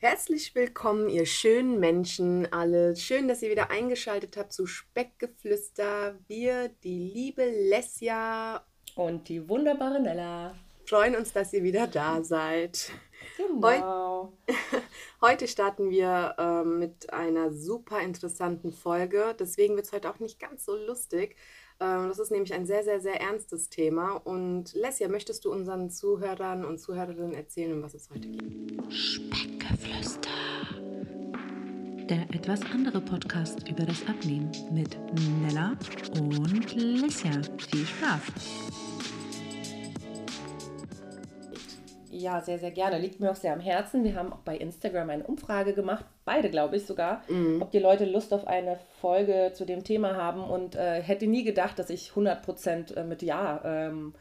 Herzlich willkommen, ihr schönen Menschen alle. Schön, dass ihr wieder eingeschaltet habt zu Speckgeflüster. Wir, die liebe Lesja und die wunderbare Nella, freuen uns, dass ihr wieder da seid. Genau. Heute starten wir äh, mit einer super interessanten Folge. Deswegen wird es heute auch nicht ganz so lustig. Ähm, das ist nämlich ein sehr, sehr, sehr ernstes Thema. Und Lesja, möchtest du unseren Zuhörern und Zuhörerinnen erzählen, um was es heute geht? Speckgeflüster. Der etwas andere Podcast über das Abnehmen mit Nella und Lesja. Viel Spaß! Ja, sehr, sehr gerne. Liegt mir auch sehr am Herzen. Wir haben auch bei Instagram eine Umfrage gemacht, beide glaube ich sogar, mhm. ob die Leute Lust auf eine Folge zu dem Thema haben und äh, hätte nie gedacht, dass ich 100% äh, mit Ja ähm,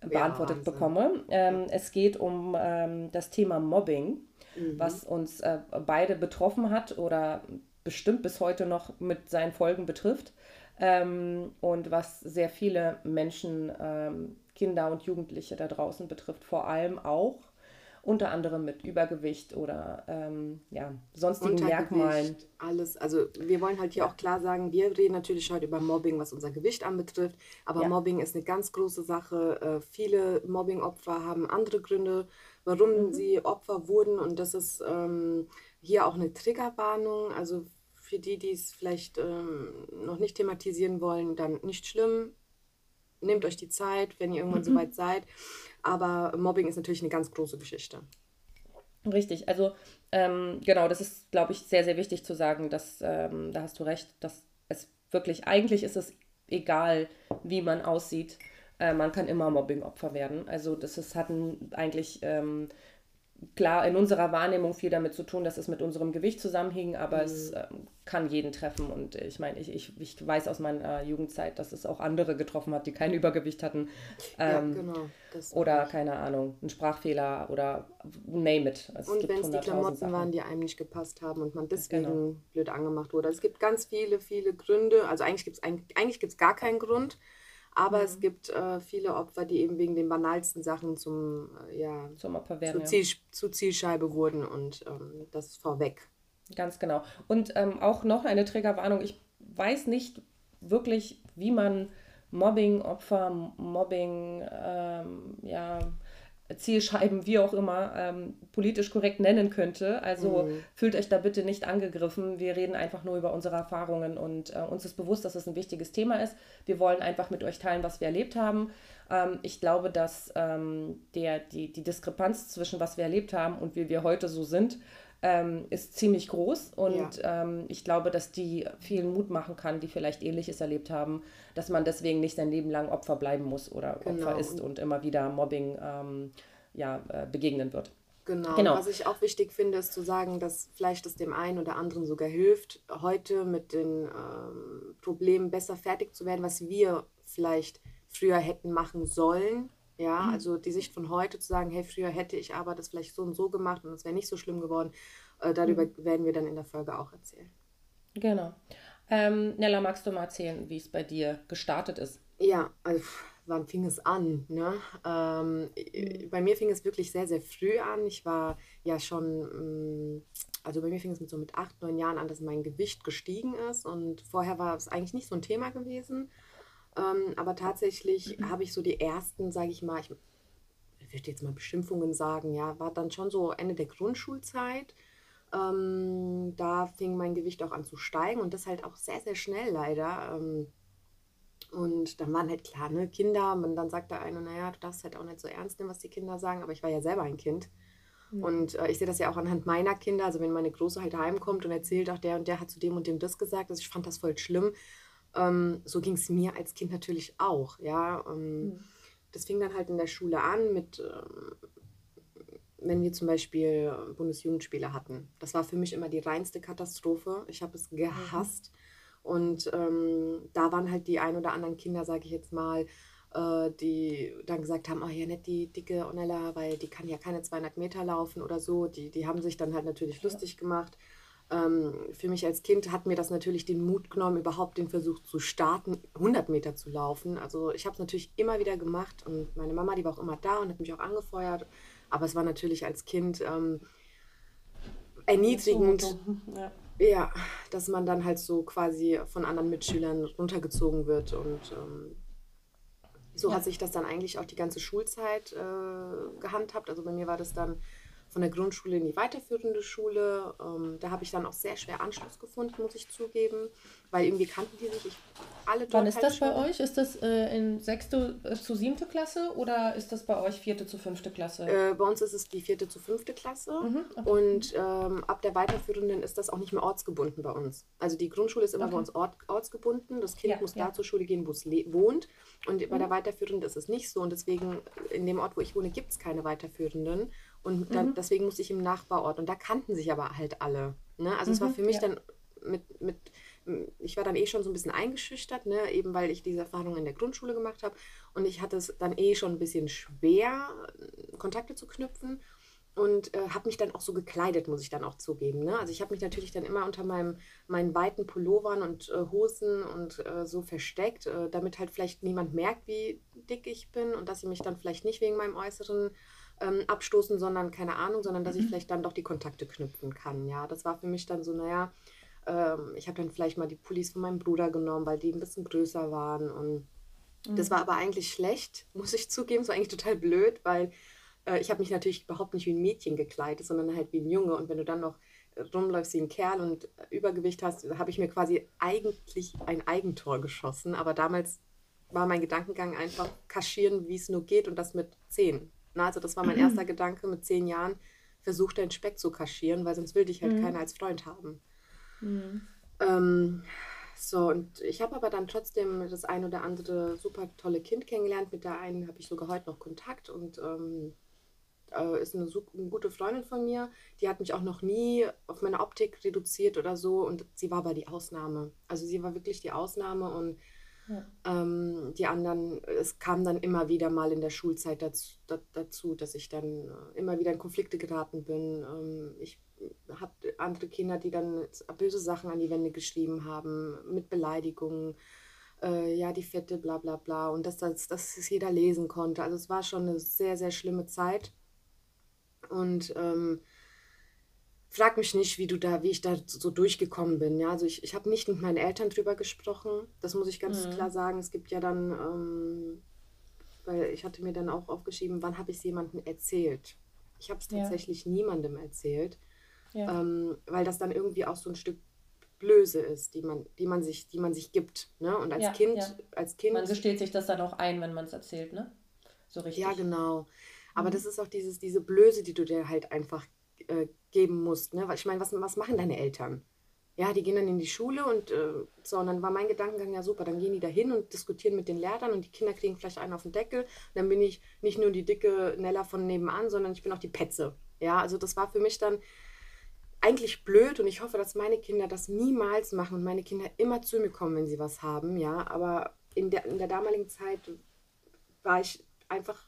beantwortet ja, bekomme. Ähm, es geht um ähm, das Thema Mobbing, mhm. was uns äh, beide betroffen hat oder bestimmt bis heute noch mit seinen Folgen betrifft ähm, und was sehr viele Menschen ähm, Kinder und Jugendliche da draußen betrifft, vor allem auch unter anderem mit Übergewicht oder ähm, ja, sonstigen Merkmalen. Alles, also wir wollen halt hier ja. auch klar sagen, wir reden natürlich heute über Mobbing, was unser Gewicht anbetrifft, aber ja. Mobbing ist eine ganz große Sache. Äh, viele Mobbing-Opfer haben andere Gründe, warum mhm. sie Opfer wurden und das ist ähm, hier auch eine Triggerwarnung, also für die, die es vielleicht ähm, noch nicht thematisieren wollen, dann nicht schlimm nehmt euch die Zeit, wenn ihr irgendwann mhm. soweit seid. Aber Mobbing ist natürlich eine ganz große Geschichte. Richtig, also ähm, genau, das ist, glaube ich, sehr, sehr wichtig zu sagen, dass, ähm, da hast du recht, dass es wirklich, eigentlich ist es egal, wie man aussieht, äh, man kann immer Mobbing-Opfer werden. Also das ist, hatten eigentlich ähm, klar in unserer Wahrnehmung viel damit zu tun, dass es mit unserem Gewicht zusammenhing, aber mhm. es äh, kann jeden treffen. Und ich meine, ich, ich, ich weiß aus meiner Jugendzeit, dass es auch andere getroffen hat, die kein Übergewicht hatten. Ähm, ja, genau. oder keine Ahnung, ein Sprachfehler oder name it. Es und wenn es die Klamotten Sachen. waren, die einem nicht gepasst haben und man deswegen genau. blöd angemacht wurde. Es gibt ganz viele, viele Gründe. Also eigentlich gibt es eigentlich gibt's gar keinen Grund. Aber mhm. es gibt äh, viele Opfer, die eben wegen den banalsten Sachen zum, äh, ja, zum zu, Ziel, zu, Zielscheibe wurden und ähm, das vorweg. Ganz genau. Und ähm, auch noch eine Triggerwarnung. Ich weiß nicht wirklich, wie man Mobbing-Opfer, Mobbing, ähm, ja, Zielscheiben, wie auch immer, ähm, politisch korrekt nennen könnte. Also mhm. fühlt euch da bitte nicht angegriffen. Wir reden einfach nur über unsere Erfahrungen und äh, uns ist bewusst, dass es ein wichtiges Thema ist. Wir wollen einfach mit euch teilen, was wir erlebt haben. Ähm, ich glaube, dass ähm, der, die, die Diskrepanz zwischen was wir erlebt haben und wie wir heute so sind, ähm, ist ziemlich groß und ja. ähm, ich glaube, dass die vielen Mut machen kann, die vielleicht Ähnliches erlebt haben, dass man deswegen nicht sein Leben lang Opfer bleiben muss oder genau. Opfer ist und immer wieder Mobbing ähm, ja, äh, begegnen wird. Genau. genau. Was ich auch wichtig finde, ist zu sagen, dass vielleicht es dem einen oder anderen sogar hilft, heute mit den ähm, Problemen besser fertig zu werden, was wir vielleicht früher hätten machen sollen ja, mhm. also die Sicht von heute zu sagen, hey, früher hätte ich aber das vielleicht so und so gemacht und es wäre nicht so schlimm geworden, äh, darüber mhm. werden wir dann in der Folge auch erzählen. Genau. Ähm, Nella, magst du mal erzählen, wie es bei dir gestartet ist? Ja, also wann fing es an? Ne? Ähm, mhm. Bei mir fing es wirklich sehr, sehr früh an. Ich war ja schon, mm, also bei mir fing es mit so mit acht, neun Jahren an, dass mein Gewicht gestiegen ist und vorher war es eigentlich nicht so ein Thema gewesen. Ähm, aber tatsächlich mhm. habe ich so die ersten, sage ich mal, ich würde jetzt mal Beschimpfungen sagen, ja, war dann schon so Ende der Grundschulzeit. Ähm, da fing mein Gewicht auch an zu steigen und das halt auch sehr, sehr schnell leider. Ähm, und dann waren halt klar, ne, Kinder, und dann sagt der eine, naja, du darfst halt auch nicht so ernst nehmen, was die Kinder sagen, aber ich war ja selber ein Kind. Mhm. Und äh, ich sehe das ja auch anhand meiner Kinder, also wenn meine Große halt heimkommt und erzählt, auch der und der hat zu dem und dem das gesagt, also ich fand das voll schlimm. Ähm, so ging es mir als Kind natürlich auch. Ja? Ähm, mhm. Das fing dann halt in der Schule an mit, ähm, wenn wir zum Beispiel Bundesjugendspiele hatten. Das war für mich immer die reinste Katastrophe. Ich habe es gehasst. Mhm. Und ähm, da waren halt die ein oder anderen Kinder, sage ich jetzt mal, äh, die dann gesagt haben, oh ja, nicht die dicke Onella, weil die kann ja keine 200 Meter laufen oder so. Die, die haben sich dann halt natürlich lustig gemacht für mich als Kind hat mir das natürlich den Mut genommen, überhaupt den Versuch zu starten, 100 Meter zu laufen. Also ich habe es natürlich immer wieder gemacht und meine Mama, die war auch immer da und hat mich auch angefeuert. Aber es war natürlich als Kind, ähm, erniedrigend. Ja. ja. dass man dann halt so quasi von anderen Mitschülern runtergezogen wird und ähm, so ja. hat sich das dann eigentlich auch die ganze Schulzeit äh, gehandhabt. Also bei mir war das dann von der Grundschule in die weiterführende Schule. Ähm, da habe ich dann auch sehr schwer Anschluss gefunden, muss ich zugeben, weil irgendwie kannten die sich ich, alle dort Wann ist halt das bei euch? Ist das äh, in sechste äh, zu siebte Klasse oder ist das bei euch vierte zu fünfte Klasse? Äh, bei uns ist es die vierte zu fünfte Klasse mhm, okay. und ähm, ab der weiterführenden ist das auch nicht mehr ortsgebunden bei uns. Also die Grundschule ist immer okay. bei uns ort, ortsgebunden. Das Kind ja, muss ja. da zur Schule gehen, wo es wohnt. Und mhm. bei der weiterführenden ist es nicht so. Und deswegen, in dem Ort, wo ich wohne, gibt es keine weiterführenden. Und mhm. dann, deswegen musste ich im Nachbarort. Und da kannten sich aber halt alle. Ne? Also mhm, es war mhm, für mich ja. dann mit, mit, ich war dann eh schon so ein bisschen eingeschüchtert, ne? eben weil ich diese Erfahrung in der Grundschule gemacht habe. Und ich hatte es dann eh schon ein bisschen schwer, Kontakte zu knüpfen. Und äh, habe mich dann auch so gekleidet, muss ich dann auch zugeben. Ne? Also ich habe mich natürlich dann immer unter meinem, meinen weiten Pullovern und äh, Hosen und äh, so versteckt, äh, damit halt vielleicht niemand merkt, wie dick ich bin und dass sie mich dann vielleicht nicht wegen meinem Äußeren ähm, abstoßen, sondern keine Ahnung, sondern dass ich mhm. vielleicht dann doch die Kontakte knüpfen kann. Ja, das war für mich dann so, naja, ähm, ich habe dann vielleicht mal die Pullis von meinem Bruder genommen, weil die ein bisschen größer waren und mhm. das war aber eigentlich schlecht, muss ich zugeben, so eigentlich total blöd, weil äh, ich habe mich natürlich überhaupt nicht wie ein Mädchen gekleidet, sondern halt wie ein Junge und wenn du dann noch rumläufst wie ein Kerl und Übergewicht hast, habe ich mir quasi eigentlich ein Eigentor geschossen. Aber damals war mein Gedankengang einfach kaschieren, wie es nur geht und das mit zehn. Na, also das war mein erster Gedanke mit zehn Jahren, versuch deinen Speck zu kaschieren, weil sonst will dich halt mhm. keiner als Freund haben. Mhm. Ähm, so, und ich habe aber dann trotzdem das ein oder andere super tolle Kind kennengelernt. Mit der einen habe ich sogar heute noch Kontakt und ähm, äh, ist eine, eine, gute Freundin von mir. Die hat mich auch noch nie auf meine Optik reduziert oder so und sie war aber die Ausnahme. Also sie war wirklich die Ausnahme und ähm, die anderen, es kam dann immer wieder mal in der Schulzeit dazu, dazu dass ich dann äh, immer wieder in Konflikte geraten bin. Ähm, ich habe andere Kinder, die dann böse Sachen an die Wände geschrieben haben, mit Beleidigungen. Äh, ja, die Fette, bla bla bla. Und dass das, dass es jeder lesen konnte. Also es war schon eine sehr, sehr schlimme Zeit. Und ähm, frag mich nicht, wie du da, wie ich da so durchgekommen bin. Ja, also ich, ich habe nicht mit meinen Eltern drüber gesprochen. Das muss ich ganz mhm. klar sagen. Es gibt ja dann, ähm, weil ich hatte mir dann auch aufgeschrieben, wann habe ich es jemandem erzählt. Ich habe es tatsächlich ja. niemandem erzählt, ja. ähm, weil das dann irgendwie auch so ein Stück Blöße ist, die man, die man sich, die man sich gibt. Ne? Und als ja, Kind, als Kind. Man gesteht sich das dann auch ein, wenn man es erzählt, ne? So richtig. Ja, genau. Aber mhm. das ist auch dieses, diese Blöße, die du dir halt einfach äh, geben musst. Ne? Ich meine, was, was machen deine Eltern? Ja, die gehen dann in die Schule und äh, so, und dann war mein Gedankengang, ja super, dann gehen die da hin und diskutieren mit den Lehrern und die Kinder kriegen vielleicht einen auf den Deckel. dann bin ich nicht nur die dicke Nella von nebenan, sondern ich bin auch die Petze. Ja, also das war für mich dann eigentlich blöd und ich hoffe, dass meine Kinder das niemals machen und meine Kinder immer zu mir kommen, wenn sie was haben, ja, aber in der, in der damaligen Zeit war ich einfach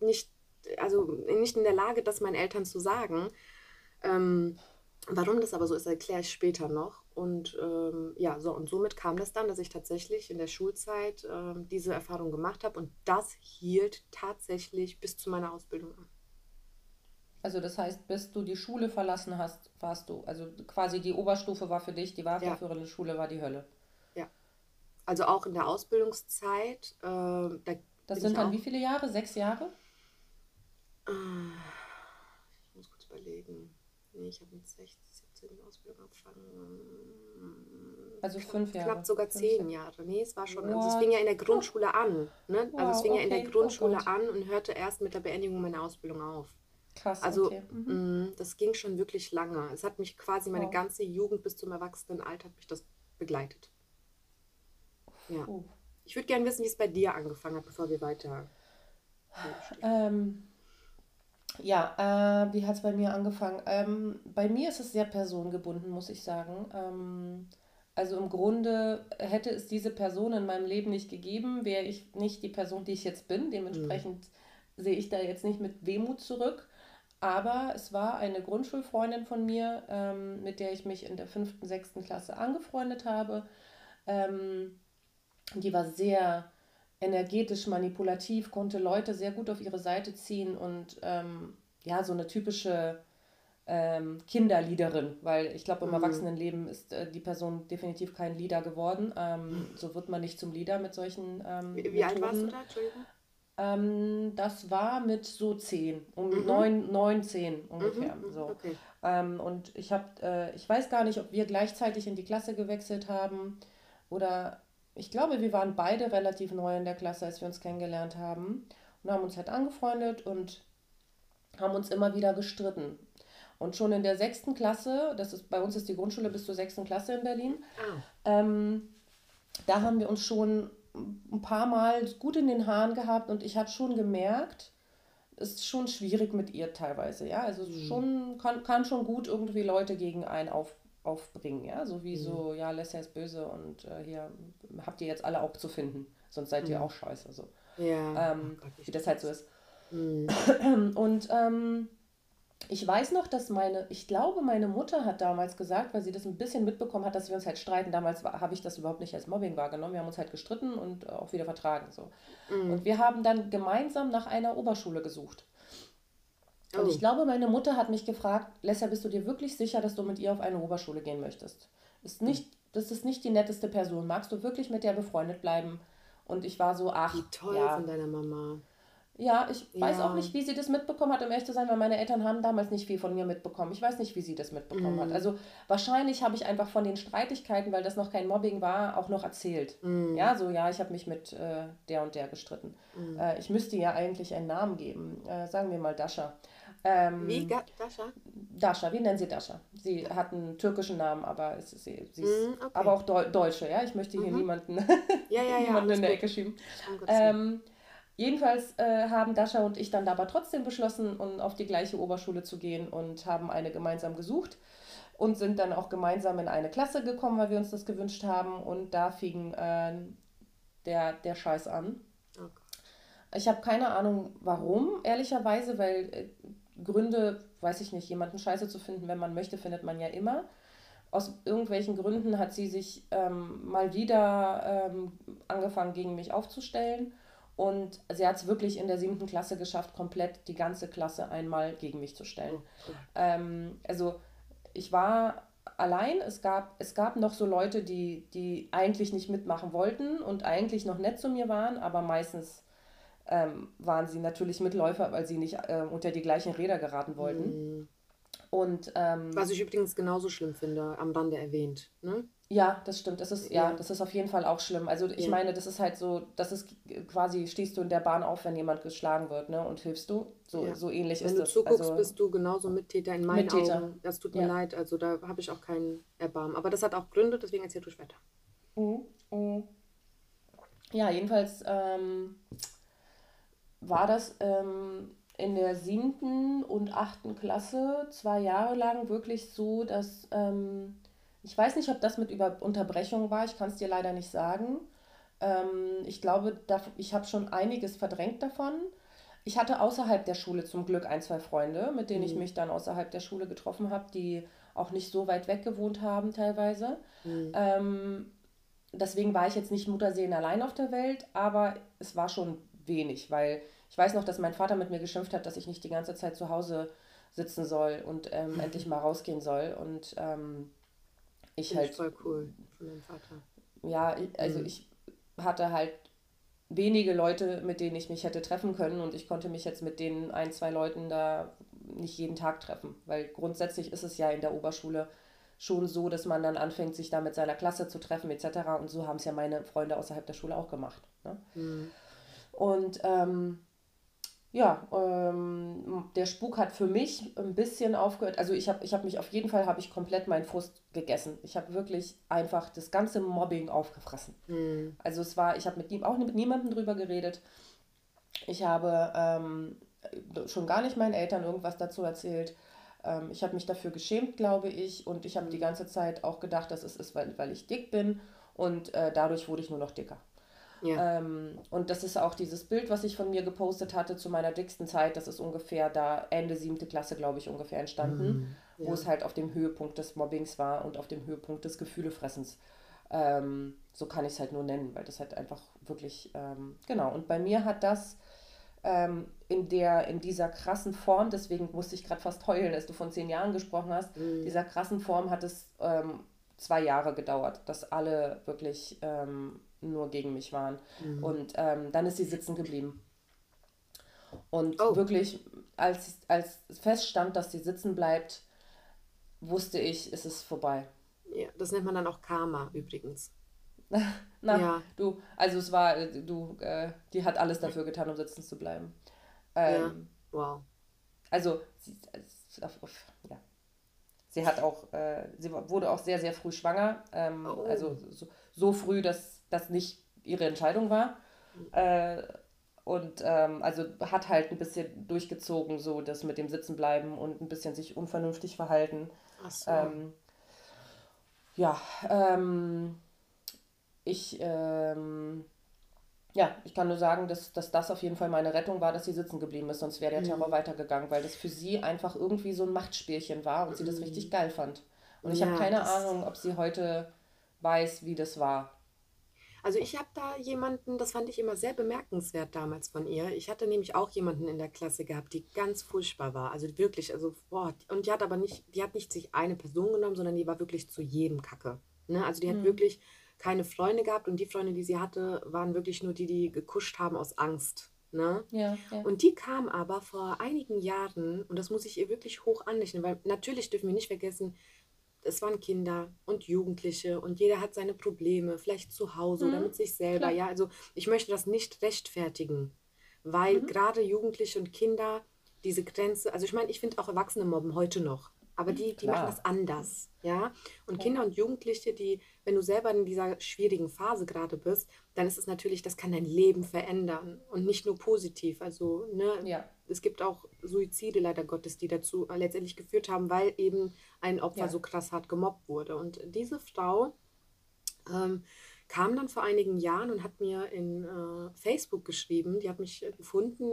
nicht, also nicht in der Lage, das meinen Eltern zu sagen. Ähm, warum das aber so ist, erkläre ich später noch. Und ähm, ja, so und somit kam das dann, dass ich tatsächlich in der Schulzeit ähm, diese Erfahrung gemacht habe und das hielt tatsächlich bis zu meiner Ausbildung an. Also das heißt, bis du die Schule verlassen hast, warst du, also quasi die Oberstufe war für dich, die weiterführende ja. Schule war die Hölle. Ja. Also auch in der Ausbildungszeit. Äh, da das sind dann wie viele Jahre? Sechs Jahre? Ich muss kurz überlegen. Nee, ich habe mit 16, 17 die Ausbildung angefangen. Also fünf Jahre. Knapp sogar zehn fünf. Jahre. Nee, es war schon. Also es fing ja in der Grundschule an. Ne? Wow, also es fing okay. ja in der Grundschule oh an und hörte erst mit der Beendigung meiner Ausbildung auf. Krass. Also okay. mhm. mh, das ging schon wirklich lange. Es hat mich quasi meine wow. ganze Jugend bis zum Erwachsenenalter hat mich das begleitet. Ja. Uh. Ich würde gerne wissen, wie es bei dir angefangen hat, bevor wir weiter. Ähm, ja, äh, wie hat es bei mir angefangen? Ähm, bei mir ist es sehr personengebunden, muss ich sagen. Ähm, also im Grunde hätte es diese Person in meinem Leben nicht gegeben, wäre ich nicht die Person, die ich jetzt bin. Dementsprechend mhm. sehe ich da jetzt nicht mit Wehmut zurück. Aber es war eine Grundschulfreundin von mir, ähm, mit der ich mich in der fünften, sechsten Klasse angefreundet habe. Ähm, die war sehr energetisch manipulativ, konnte Leute sehr gut auf ihre Seite ziehen und ähm, ja, so eine typische ähm, Kinderliederin, weil ich glaube, im Mhm. Erwachsenenleben ist äh, die Person definitiv kein Leader geworden. Ähm, so wird man nicht zum Leader mit solchen ähm, Wie, wie alt warst du da? Entschuldigung. Ähm, das war mit so zehn, um Mhm. neun, neun, zehn ungefähr. Mhm, So. Okay. Ähm, und ich habe, äh, ich weiß gar nicht, ob wir gleichzeitig in die Klasse gewechselt haben oder ich glaube, wir waren beide relativ neu in der Klasse, als wir uns kennengelernt haben und haben uns halt angefreundet und haben uns immer wieder gestritten. Und schon in der sechsten Klasse, das ist bei uns ist die Grundschule bis zur sechsten Klasse in Berlin, Ah, ähm, da haben wir uns schon ein paar Mal gut in den Haaren gehabt und ich habe schon gemerkt, es ist schon schwierig mit ihr teilweise, ja. Also es ist schon, kann, kann schon gut irgendwie Leute gegen einen auf, aufbringen, ja. So wie so, ja, Lesser ist böse und äh, hier habt ihr jetzt alle auch zu finden, sonst seid ihr auch scheiße. So. ja. Ähm, oh Gott, wie das halt so ist. Mhm. Und ähm, ich weiß noch, dass meine, ich glaube, meine Mutter hat damals gesagt, weil sie das ein bisschen mitbekommen hat, dass wir uns halt streiten. Damals habe ich das überhaupt nicht als Mobbing wahrgenommen. Wir haben uns halt gestritten und äh, auch wieder vertragen. So. Mhm. Und wir haben dann gemeinsam nach einer Oberschule gesucht. Und Oh. ich glaube, meine Mutter hat mich gefragt, Lesja, bist du dir wirklich sicher, dass du mit ihr auf eine Oberschule gehen möchtest? Ist nicht, das ist nicht die netteste Person. Magst du wirklich mit der befreundet bleiben? Und ich war so, ach, Wie toll ja, von deiner Mama. ja, ich weiß Ja. auch nicht, wie sie das mitbekommen hat, um ehrlich zu sein, weil meine Eltern haben damals nicht viel von mir mitbekommen. Ich weiß nicht, wie sie das mitbekommen Mhm. hat. Also wahrscheinlich habe ich einfach von den Streitigkeiten, weil das noch kein Mobbing war, auch noch erzählt. Mhm. Ja, so, ja, ich habe mich mit äh, der und der gestritten. Mhm. Äh, ich müsste ja eigentlich einen Namen geben. Äh, sagen wir mal Dasha. Ähm, Wie, Dasha? Dasha, wir nennen sie Dasha. Sie hat einen türkischen Namen, aber es ist, sie, sie ist Mhm, okay. aber auch Deu Deutsche, ja. Ich möchte hier Mhm. niemanden, Ja, ja, ja. niemanden in der gut. Ecke schieben. Ähm, jedenfalls äh, haben Dasha und ich dann aber trotzdem beschlossen, um auf die gleiche Oberschule zu gehen und haben eine gemeinsam gesucht und sind dann auch gemeinsam in eine Klasse gekommen, weil wir uns das gewünscht haben. Und da fing äh, der, der Scheiß an. Gott. Ich habe keine Ahnung, warum, ehrlicherweise, weil äh, Gründe, weiß ich nicht, jemanden scheiße zu finden, wenn man möchte, findet man ja immer. Aus irgendwelchen Gründen hat sie sich ähm, mal wieder ähm, angefangen, gegen mich aufzustellen. Und sie hat es wirklich in der siebten Klasse geschafft, komplett die ganze Klasse einmal gegen mich zu stellen. Ähm, also ich war allein, es gab, es gab noch so Leute, die, die eigentlich nicht mitmachen wollten und eigentlich noch nett zu mir waren, aber meistens ähm, waren sie natürlich Mitläufer, weil sie nicht äh, unter die gleichen Räder geraten wollten. Mhm. Und ähm, Was ich übrigens genauso schlimm finde, am Rande erwähnt. Ne? ja, das stimmt. Das ist, ja. Ja. das ist auf jeden Fall auch schlimm. Also ich Ja. meine, das ist halt so, das ist quasi, stehst du in der Bahn auf, wenn jemand geschlagen wird, ne? Und hilfst du. So, Ja. so ähnlich Wenn ist du das. zuguckst, also, bist du genauso Mittäter in meinen Mittäter. Augen. Das tut mir leid, also da habe ich auch keinen Erbarmen. Aber das hat auch Gründe, deswegen erzähl du weiter. Mhm, mhm. Ja, jedenfalls ähm, war das ähm, in der siebten und achten Klasse zwei Jahre lang wirklich so, dass ähm, ich weiß nicht, ob das mit Über Unterbrechung war, ich kann es dir leider nicht sagen. Ähm, ich glaube, da, ich habe schon einiges verdrängt davon. Ich hatte außerhalb der Schule zum Glück ein, zwei Freunde, mit denen ich Mhm. mich dann außerhalb der Schule getroffen habe, die auch nicht so weit weg gewohnt haben teilweise. Mhm. Ähm, deswegen war ich jetzt nicht Mutterseelen allein auf der Welt, aber es war schon wenig, weil ich weiß noch, dass mein Vater mit mir geschimpft hat, dass ich nicht die ganze Zeit zu Hause sitzen soll und ähm, endlich mal rausgehen soll. Und ähm, ich Finde ich halt, voll cool von deinem Vater. ja, ich- also Mhm. ich hatte halt wenige Leute, mit denen ich mich hätte treffen können und ich konnte mich jetzt mit den ein, zwei Leuten da nicht jeden Tag treffen, weil grundsätzlich ist es ja in der Oberschule schon so, dass man dann anfängt, sich da mit seiner Klasse zu treffen etc. Und so haben es ja meine Freunde außerhalb der Schule auch gemacht. Ne? Mhm. Und ähm, ja, ähm, der Spuk hat für mich ein bisschen aufgehört. Also ich habe ich hab mich auf jeden Fall, habe ich komplett meinen Frust gegessen. Ich habe wirklich einfach das ganze Mobbing aufgefressen. Mhm. Also es war, ich habe mit ihm auch mit niemandem drüber geredet. Ich habe ähm, schon gar nicht meinen Eltern irgendwas dazu erzählt. Ähm, ich habe mich dafür geschämt, glaube ich. Und ich habe die ganze Zeit auch gedacht, dass es ist, weil, weil ich dick bin. Und äh, dadurch wurde ich nur noch dicker. Ja. Ähm, und das ist auch dieses Bild, was ich von mir gepostet hatte zu meiner dicksten Zeit. Das ist ungefähr da Ende siebte Klasse, glaube ich, ungefähr entstanden, Mhm. wo Ja. es halt auf dem Höhepunkt des Mobbings war und auf dem Höhepunkt des Gefühlefressens. Ähm, so kann ich es halt nur nennen, weil das halt einfach wirklich, ähm, genau. Und bei mir hat das ähm, in, der, in dieser krassen Form, deswegen musste ich gerade fast heulen, als du von zehn Jahren gesprochen hast, Mhm. dieser krassen Form hat es ähm, zwei Jahre gedauert, dass alle wirklich ähm, nur gegen mich waren. Mhm. Und ähm, dann ist sie sitzen geblieben. Und Oh. wirklich, als, als feststand, dass sie sitzen bleibt, wusste ich, es ist vorbei. Ja, das nennt man dann auch Karma übrigens. Na, Ja. du, also es war, äh, du, äh, die hat alles dafür getan, um sitzen zu bleiben. Ähm, Wow. Also, sie, es- auf, auf, ja. sie hat auch, äh, sie wurde auch sehr, sehr früh schwanger. Ähm, Oh. Also so, so früh, dass das nicht ihre Entscheidung war. Äh, und ähm, also hat halt ein bisschen durchgezogen, so das mit dem Sitzenbleiben und ein bisschen sich unvernünftig verhalten. Ach so. Ähm, ja, ähm, ich, ähm, ja, ich kann nur sagen, dass, dass das auf jeden Fall meine Rettung war, dass sie sitzen geblieben ist, sonst wäre der Terror weitergegangen, weil das für sie einfach irgendwie so ein Machtspielchen war und sie das richtig geil fand. Und ich Ja, habe keine Ahnung, ob sie heute weiß, wie das war. Also ich habe da jemanden, das fand ich immer sehr bemerkenswert damals von ihr. Ich hatte nämlich auch jemanden in der Klasse gehabt, die ganz furchtbar war. Also wirklich, also boah, und die hat aber nicht, die hat nicht sich eine Person genommen, sondern die war wirklich zu jedem Kacke. Ne? Also die hat wirklich keine Freunde gehabt und die Freunde, die sie hatte, waren wirklich nur die, die gekuscht haben aus Angst. Ne? Ja, ja. Und die kam aber vor einigen Jahren, und das muss ich ihr wirklich hoch anrechnen, weil natürlich dürfen wir nicht vergessen, es waren Kinder und Jugendliche und jeder hat seine Probleme, vielleicht zu Hause oder Mhm, mit sich selber. klar. Ja, also ich möchte das nicht rechtfertigen, weil Mhm. gerade Jugendliche und Kinder diese Grenze, also ich meine, ich finde auch Erwachsene mobben heute noch, aber die, die machen das anders, ja. Und Kinder und Jugendliche, die, wenn du selber in dieser schwierigen Phase gerade bist, dann ist es natürlich, das kann dein Leben verändern und nicht nur positiv. Also, ne, Ja. es gibt auch Suizide leider Gottes, die dazu äh, letztendlich geführt haben, weil eben ein Opfer Ja. so krass hart gemobbt wurde. Und diese Frau ähm, kam dann vor einigen Jahren und hat mir in äh, Facebook geschrieben, die hat mich äh, gefunden,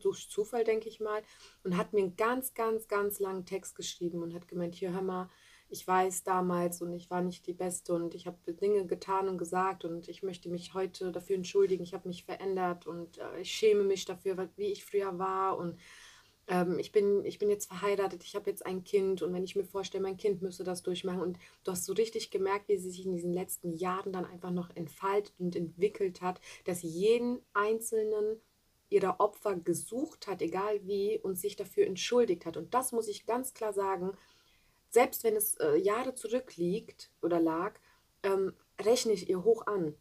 durch Zufall, denke ich mal, und hat mir einen ganz, ganz, ganz langen Text geschrieben und hat gemeint, hier hör mal, ich weiß damals und ich war nicht die Beste und ich habe Dinge getan und gesagt und ich möchte mich heute dafür entschuldigen, ich habe mich verändert und äh, ich schäme mich dafür, wie ich früher war und ähm, ich bin, ich bin jetzt verheiratet, ich habe jetzt ein Kind und wenn ich mir vorstelle, mein Kind müsste das durchmachen und du hast so richtig gemerkt, wie sie sich in diesen letzten Jahren dann einfach noch entfaltet und entwickelt hat, dass sie jeden einzelnen ihrer Opfer gesucht hat, egal wie, und sich dafür entschuldigt hat. Und das muss ich ganz klar sagen, selbst wenn es äh, Jahre zurückliegt oder lag, ähm, rechne ich ihr hoch an.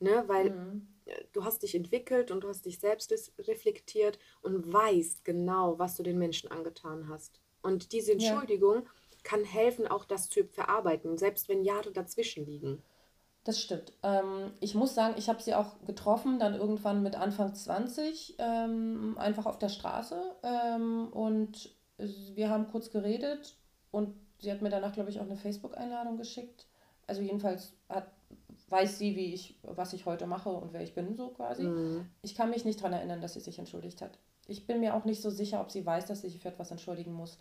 Ne? Weil Mhm. äh, du hast dich entwickelt und du hast dich selbst reflektiert und weißt genau, was du den Menschen angetan hast. Und diese Ja. Entschuldigung kann helfen, auch das zu verarbeiten, selbst wenn Jahre dazwischen liegen. Das stimmt. Ähm, ich muss sagen, ich habe sie auch getroffen, dann irgendwann mit Anfang 20, ähm, einfach auf der Straße. Ähm, und wir haben kurz geredet und sie hat mir danach, glaube ich, auch eine Facebook-Einladung geschickt. Also jedenfalls hat, weiß sie, wie ich, was ich heute mache und wer ich bin, so quasi. Mhm. Ich kann mich nicht daran erinnern, dass sie sich entschuldigt hat. Ich bin mir auch nicht so sicher, ob sie weiß, dass sie sich für etwas entschuldigen muss.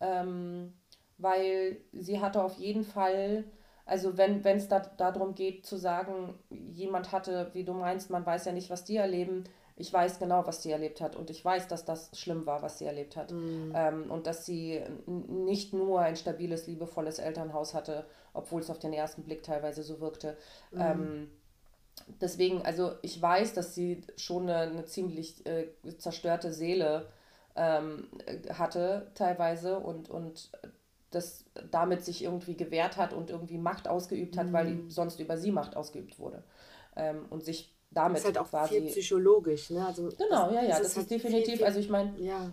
Ähm, weil sie hatte auf jeden Fall, also wenn es da, darum geht zu sagen, jemand hatte, wie du meinst, man weiß ja nicht, was die erleben. Ich weiß genau, was sie erlebt hat und ich weiß, dass das schlimm war, was sie erlebt hat. Ähm, und dass sie nicht nur ein stabiles, liebevolles Elternhaus hatte, obwohl es auf den ersten Blick teilweise so wirkte. Ähm, deswegen, also ich weiß, dass sie schon eine, eine ziemlich äh, zerstörte Seele ähm, äh, hatte teilweise und, und das damit sich irgendwie gewehrt hat und irgendwie Macht ausgeübt hat, weil Mhm. sonst über sie Macht ausgeübt wurde. Ähm, und sich damit Das ist halt auch quasi. viel psychologisch. Ne? Also Genau, ja, ja, es das ist halt definitiv, viel, viel, also ich meine, ja,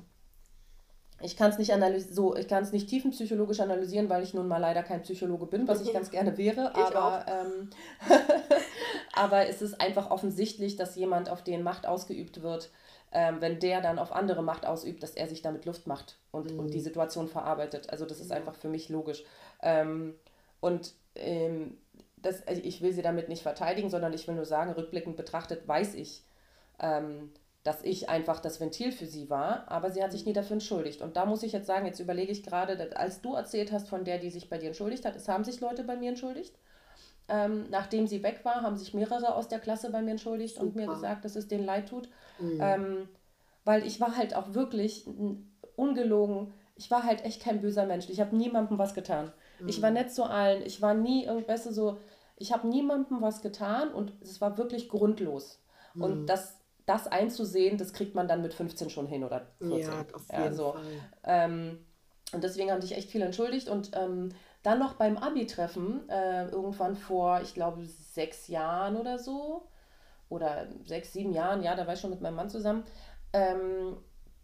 ich kann es nicht analysieren, so, ich kann es nicht tiefenpsychologisch analysieren, weil ich nun mal leider kein Psychologe bin, was ich ganz gerne wäre, aber, ähm, aber es ist einfach offensichtlich, dass jemand, auf den Macht ausgeübt wird, ähm, wenn der dann auf andere Macht ausübt, dass er sich damit Luft macht und, und die Situation verarbeitet. Also das ist einfach für mich logisch. Ähm, und ähm, das, also ich will sie damit nicht verteidigen, sondern ich will nur sagen, rückblickend betrachtet weiß ich, ähm, dass ich einfach das Ventil für sie war, aber sie hat sich nie dafür entschuldigt. Und da muss ich jetzt sagen, jetzt überlege ich gerade, dass- als du erzählt hast von der, die sich bei dir entschuldigt hat, es haben sich Leute bei mir entschuldigt. Ähm, nachdem sie weg war, haben sich mehrere aus der Klasse bei mir entschuldigt Super. und mir gesagt, dass es denen leid tut. Mhm. Ähm, weil ich war halt auch wirklich ungelogen, ich war halt echt kein böser Mensch. Ich habe niemandem was getan. Mhm. Ich war mhm. nett zu allen. Ich war nie irgendwas so, ich habe niemandem was getan und es war wirklich grundlos. Mhm. Und das, das einzusehen, das kriegt man dann mit 15 schon hin oder 14. Ja, auf jeden ja, so. Fall. Ähm, und deswegen haben sich echt viel entschuldigt und ähm, dann noch beim Abi-Treffen, äh, irgendwann vor, ich glaube, sechs Jahren oder so, oder sechs, sieben Jahren, ja, da war ich schon mit meinem Mann zusammen, ähm,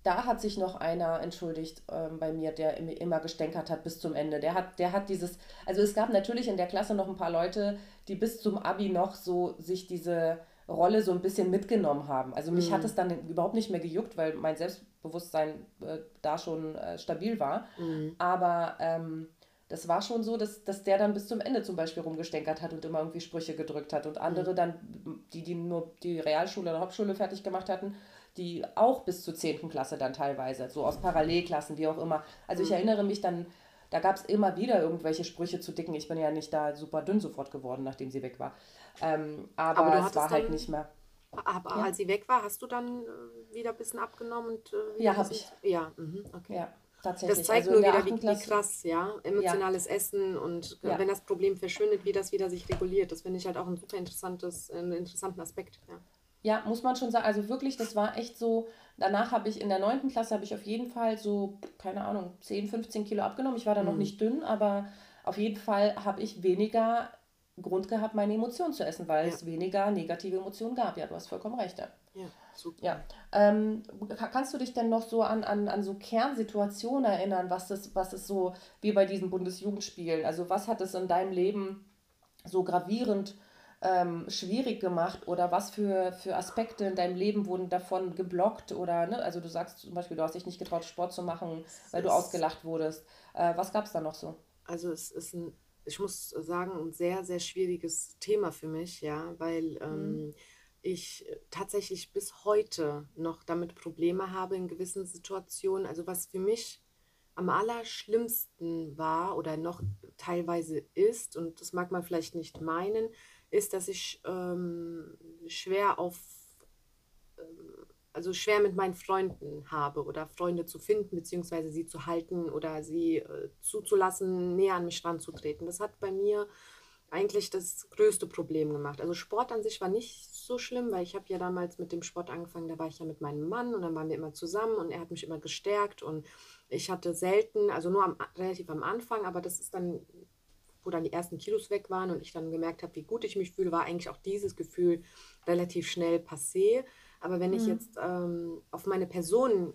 da hat sich noch einer entschuldigt ähm, bei mir, der immer gestänkert hat bis zum Ende. Der hat, der hat dieses, also es gab natürlich in der Klasse noch ein paar Leute, die bis zum Abi noch so sich diese Rolle so ein bisschen mitgenommen haben. Also mich mhm. hat es dann überhaupt nicht mehr gejuckt, weil mein Selbstbewusstsein äh, da schon äh, stabil war. Mhm. Aber ähm, das war schon so, dass, dass der dann bis zum Ende zum Beispiel rumgestänkert hat und immer irgendwie Sprüche gedrückt hat. Und andere mhm. dann, die, die nur die Realschule oder Hauptschule fertig gemacht hatten, die auch bis zur 10. Klasse dann teilweise, so aus Parallelklassen, wie auch immer. Also ich mhm. erinnere mich dann, da gab es immer wieder irgendwelche Sprüche zu dicken. Ich bin ja nicht da super dünn sofort geworden, nachdem sie weg war. Ähm, aber, aber es war halt nicht mehr. Aber ja. als sie weg war, hast du dann äh, wieder ein bisschen abgenommen? Und, äh, ja, habe ich. Ja, mhm, okay. Ja. Tatsächlich. Das zeigt also nur wieder, wie, wie, krass, ja, emotionales ja. Essen und ja. wenn das Problem verschwindet, wie das wieder sich reguliert. Das finde ich halt auch ein super interessantes, einen interessanten Aspekt. Ja. ja, muss man schon sagen. Also wirklich, das war echt so. Danach habe ich in der 9. Klasse habe ich auf jeden Fall so, keine Ahnung, 10, 15 Kilo abgenommen. Ich war da mhm. noch nicht dünn, aber auf jeden Fall habe ich weniger Grund gehabt, meine Emotionen zu essen, weil ja. es weniger negative Emotionen gab. Ja, du hast vollkommen recht. Ja, ja super. Ja. Ähm, kannst du dich denn noch so an, an, an so Kernsituationen erinnern, was das, was ist so wie bei diesen Bundesjugendspielen? Also was hat es in deinem Leben so gravierend ähm, schwierig gemacht oder was für, für Aspekte in deinem Leben wurden davon geblockt oder, ne? also du sagst zum Beispiel, du hast dich nicht getraut, Sport zu machen, weil du ausgelacht wurdest. Äh, was gab es da noch so? Also es ist ein ich muss sagen, ein sehr, sehr schwieriges Thema für mich, ja, weil ähm, mhm. Ich tatsächlich bis heute noch damit Probleme habe in gewissen Situationen. Also was für mich am allerschlimmsten war oder noch teilweise ist, und das mag man vielleicht nicht meinen, ist, dass ich ähm, schwer auf ähm, also schwer mit meinen Freunden habe oder Freunde zu finden, beziehungsweise sie zu halten oder sie äh, zuzulassen, näher an mich ranzutreten. Das hat bei mir eigentlich das größte Problem gemacht. Also Sport an sich war nicht so schlimm, weil ich habe ja damals mit dem Sport angefangen, da war ich ja mit meinem Mann und dann waren wir immer zusammen und er hat mich immer gestärkt und ich hatte selten, also nur am, relativ am Anfang, aber das ist dann, wo dann die ersten Kilos weg waren und ich dann gemerkt habe, wie gut ich mich fühle, war eigentlich auch dieses Gefühl relativ schnell passé. Aber wenn ich mhm. jetzt ähm, auf meine Person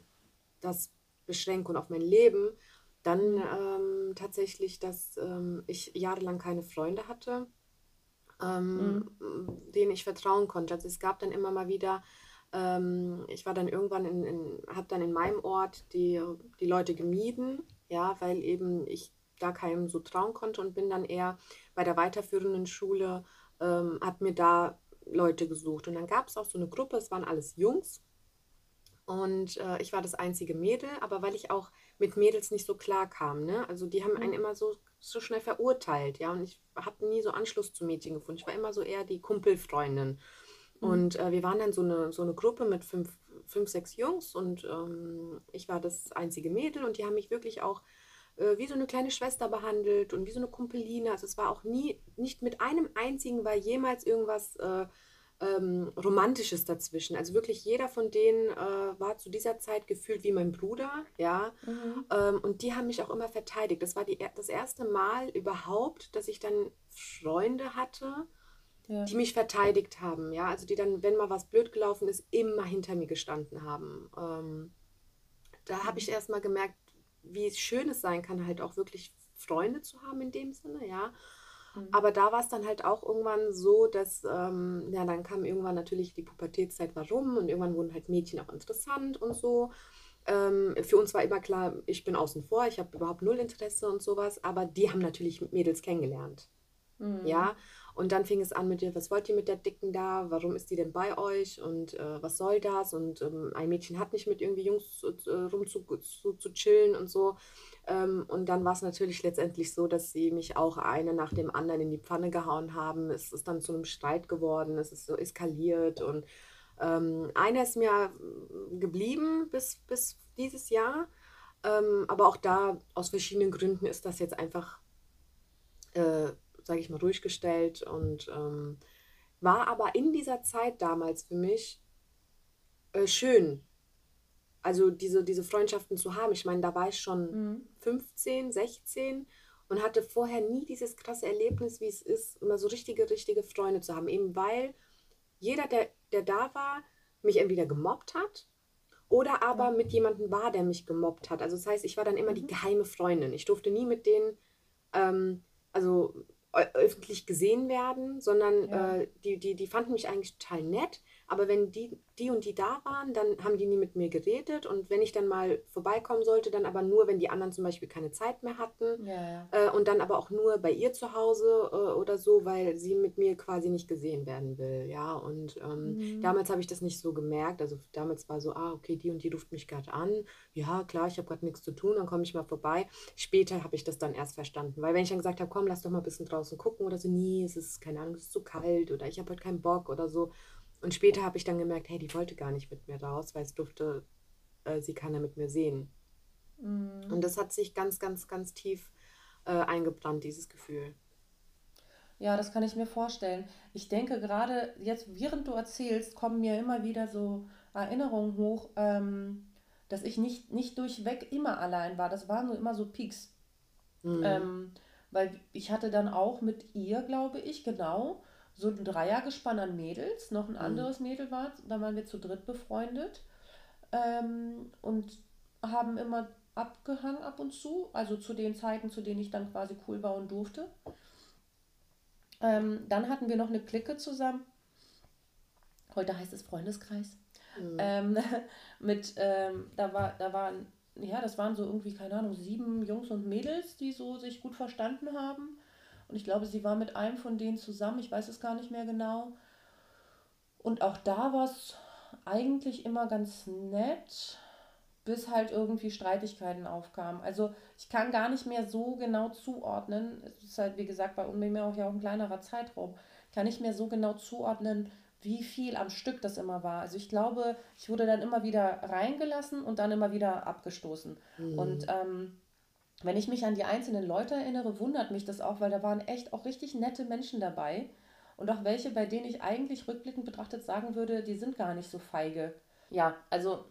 das beschränke und auf mein Leben, dann ähm, tatsächlich, dass ähm, ich jahrelang keine Freunde hatte, ähm, mhm. denen ich vertrauen konnte. Also es gab dann immer mal wieder, ähm, ich war dann irgendwann in, in habe dann in meinem Ort die, die Leute gemieden, ja, weil eben ich da keinem so trauen konnte und bin dann eher bei der weiterführenden Schule, ähm, habe mir da Leute gesucht. Und dann gab es auch so eine Gruppe, es waren alles Jungs. Und äh, ich war das einzige Mädel, aber weil ich auch mit Mädels nicht so klar kam, ne? Also die haben einen mhm. immer so, so schnell verurteilt, ja. Und ich habe nie so Anschluss zu Mädchen gefunden. Ich war immer so eher die Kumpelfreundin. Mhm. Und äh, wir waren dann so eine, so eine Gruppe mit fünf, fünf sechs Jungs und ähm, ich war das einzige Mädel und die haben mich wirklich auch äh, wie so eine kleine Schwester behandelt und wie so eine Kumpeline. Also es war auch nie, nicht mit einem einzigen war jemals irgendwas äh, ähm, Romantisches dazwischen. Also wirklich jeder von denen äh, war zu dieser Zeit gefühlt wie mein Bruder, ja. Mhm. Ähm, und die haben mich auch immer verteidigt. Das war die, das erste Mal überhaupt, dass ich dann Freunde hatte, ja. die mich verteidigt haben, ja. Also die dann, wenn mal was blöd gelaufen ist, immer hinter mir gestanden haben. Ähm, da habe ich erst mal gemerkt, wie schön es sein kann, halt auch wirklich Freunde zu haben in dem Sinne, ja. Mhm. Aber da war es dann halt auch irgendwann so, dass, ähm, ja, dann kam irgendwann natürlich die Pubertätszeit warum und irgendwann wurden halt Mädchen auch interessant und so. Ähm, für uns war immer klar, ich bin außen vor, ich habe überhaupt null Interesse und sowas, aber die haben natürlich Mädels kennengelernt. Mhm. Ja, und dann fing es an mit dir, was wollt ihr mit der Dicken da? Warum ist die denn bei euch? Und äh, was soll das? Und ähm, ein Mädchen hat nicht mit irgendwie Jungs äh, rum zu, zu, zu, chillen und so. Ähm, und dann war es natürlich letztendlich so, dass sie mich auch eine nach dem anderen in die Pfanne gehauen haben. Es ist dann zu einem Streit geworden, es ist so eskaliert und ähm, einer ist mir geblieben bis, bis dieses Jahr. Ähm, aber auch da aus verschiedenen Gründen ist das jetzt einfach, äh, sage ich mal, ruhig gestellt und ähm, war aber in dieser Zeit damals für mich äh, schön. Also diese, diese Freundschaften zu haben. Ich meine, da war ich schon mhm. 15, 16 und hatte vorher nie dieses krasse Erlebnis, wie es ist, immer so richtige, richtige Freunde zu haben. Eben weil jeder, der, der da war, mich entweder gemobbt hat oder aber mit jemandem war, der mich gemobbt hat. Also das heißt, ich war dann immer die mhm. geheime Freundin. Ich durfte nie mit denen, ähm, also öffentlich gesehen werden, sondern ja. äh, die, die, die fanden mich eigentlich total nett. Aber wenn die, die und die da waren, dann haben die nie mit mir geredet. Und wenn ich dann mal vorbeikommen sollte, dann aber nur, wenn die anderen zum Beispiel keine Zeit mehr hatten. Ja, ja. Äh, und dann aber auch nur bei ihr zu Hause äh, oder so, weil sie mit mir quasi nicht gesehen werden will. Ja, und ähm, mhm. damals habe ich das nicht so gemerkt. Also damals war so, ah, okay, die und die ruft mich gerade an. Ja, klar, ich habe gerade nichts zu tun, dann komme ich mal vorbei. Später habe ich das dann erst verstanden. Weil wenn ich dann gesagt habe, komm, lass doch mal ein bisschen draußen gucken oder so, nie, es ist, keine Ahnung, es ist zu kalt oder ich habe heute keinen Bock oder so und später habe ich dann gemerkt, hey, die wollte gar nicht mit mir raus, weil es durfte äh, sie keiner mit mir sehen. Mhm. Und das hat sich ganz, ganz, ganz tief äh, eingebrannt, dieses Gefühl. Ja, das kann ich mir vorstellen. Ich denke gerade jetzt, während du erzählst, kommen mir immer wieder so Erinnerungen hoch, ähm, dass ich nicht, nicht durchweg immer allein war. Das waren nur immer so Peaks. Mhm. Ähm, weil ich hatte dann auch mit ihr, glaube ich, genau, so ein Dreiergespann an Mädels, noch ein mhm. anderes Mädel war, da waren wir zu dritt befreundet ähm, und haben immer abgehangen ab und zu, also zu den Zeiten, zu denen ich dann quasi cool und durfte. Ähm, dann hatten wir noch eine Clique zusammen. Heute heißt es Freundeskreis. Mhm. Ähm, mit, ähm, da war, da waren, ja, das waren so irgendwie, keine Ahnung, sieben Jungs und Mädels, die so sich gut verstanden haben. Und ich glaube, sie war mit einem von denen zusammen, ich weiß es gar nicht mehr genau. Und auch da war es eigentlich immer ganz nett, bis halt irgendwie Streitigkeiten aufkamen. Also ich kann gar nicht mehr so genau zuordnen. Es ist halt, wie gesagt, bei mir auch ja auch ein kleinerer Zeitraum. Kann ich mehr so genau zuordnen, wie viel am Stück das immer war. Also ich glaube, ich wurde dann immer wieder reingelassen und dann immer wieder abgestoßen. Mhm. Und ähm, wenn ich mich an die einzelnen Leute erinnere, wundert mich das auch, weil da waren echt auch richtig nette Menschen dabei. Und auch welche, bei denen ich eigentlich rückblickend betrachtet sagen würde, die sind gar nicht so feige. Ja, also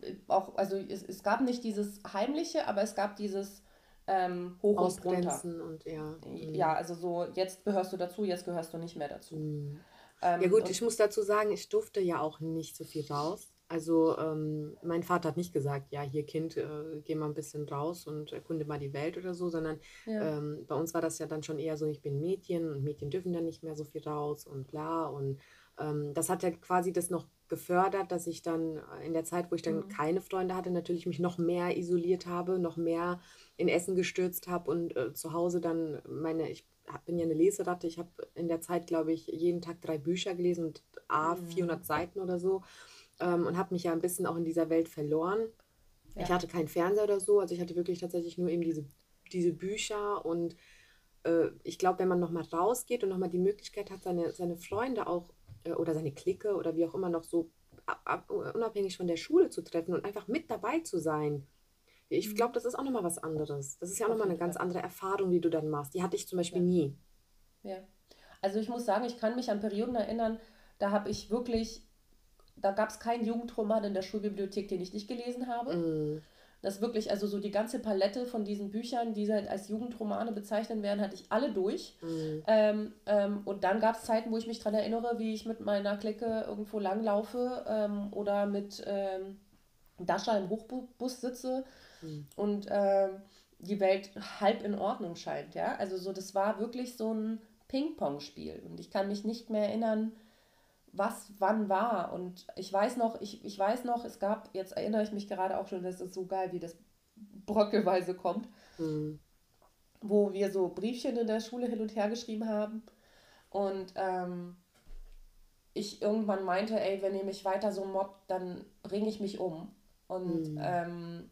äh, auch, also es, es gab nicht dieses Heimliche, aber es gab dieses ähm, Hoch und runter. Und, ja. ja, also so, jetzt gehörst du dazu, jetzt gehörst du nicht mehr dazu. Mhm. Ähm, ja gut, ich muss dazu sagen, ich durfte ja auch nicht so viel raus. Also ähm, mein Vater hat nicht gesagt, ja, hier Kind, äh, geh mal ein bisschen raus und erkunde mal die Welt oder so, sondern ja. ähm, bei uns war das ja dann schon eher so, ich bin Mädchen und Mädchen dürfen dann nicht mehr so viel raus und bla. Und ähm, das hat ja quasi das noch gefördert, dass ich dann in der Zeit, wo ich dann mhm. keine Freunde hatte, natürlich mich noch mehr isoliert habe, noch mehr in Essen gestürzt habe und äh, zu Hause dann meine, ich bin ja eine Leseratte, ich habe in der Zeit, glaube ich, jeden Tag drei Bücher gelesen und A, mhm. 400 Seiten oder so ähm, und habe mich ja ein bisschen auch in dieser Welt verloren. Ja. Ich hatte keinen Fernseher oder so, also ich hatte wirklich tatsächlich nur eben diese, diese Bücher und äh, ich glaube, wenn man nochmal rausgeht und nochmal die Möglichkeit hat, seine, seine Freunde auch äh, oder seine Clique oder wie auch immer noch so ab, ab, unabhängig von der Schule zu treffen und einfach mit dabei zu sein. Ich mhm. glaube, das ist auch nochmal was anderes. Das ist ja auch nochmal eine ganz andere Erfahrung, die du dann machst. Die hatte ich zum Beispiel ja. nie. Ja. Also ich muss sagen, ich kann mich an Perioden erinnern, da habe ich wirklich da gab es keinen Jugendroman in der Schulbibliothek, den ich nicht gelesen habe. Mm. Das wirklich, also so die ganze Palette von diesen Büchern, die halt als Jugendromane bezeichnet werden, hatte ich alle durch. Mm. Ähm, ähm, und dann gab es Zeiten, wo ich mich daran erinnere, wie ich mit meiner Clique irgendwo langlaufe ähm, oder mit ähm, Dasha im Hochbus sitze mm. und ähm, die Welt halb in Ordnung scheint. Ja? Also so, das war wirklich so ein Ping-Pong-Spiel. Und ich kann mich nicht mehr erinnern, was wann war. Und ich weiß noch, ich, ich weiß noch, es gab, jetzt erinnere ich mich gerade auch schon, das ist so geil, wie das bröckelweise kommt, mhm. wo wir so Briefchen in der Schule hin und her geschrieben haben. Und ähm, ich irgendwann meinte, ey, wenn ihr mich weiter so mobbt, dann bringe ich mich um. Und mhm. ähm,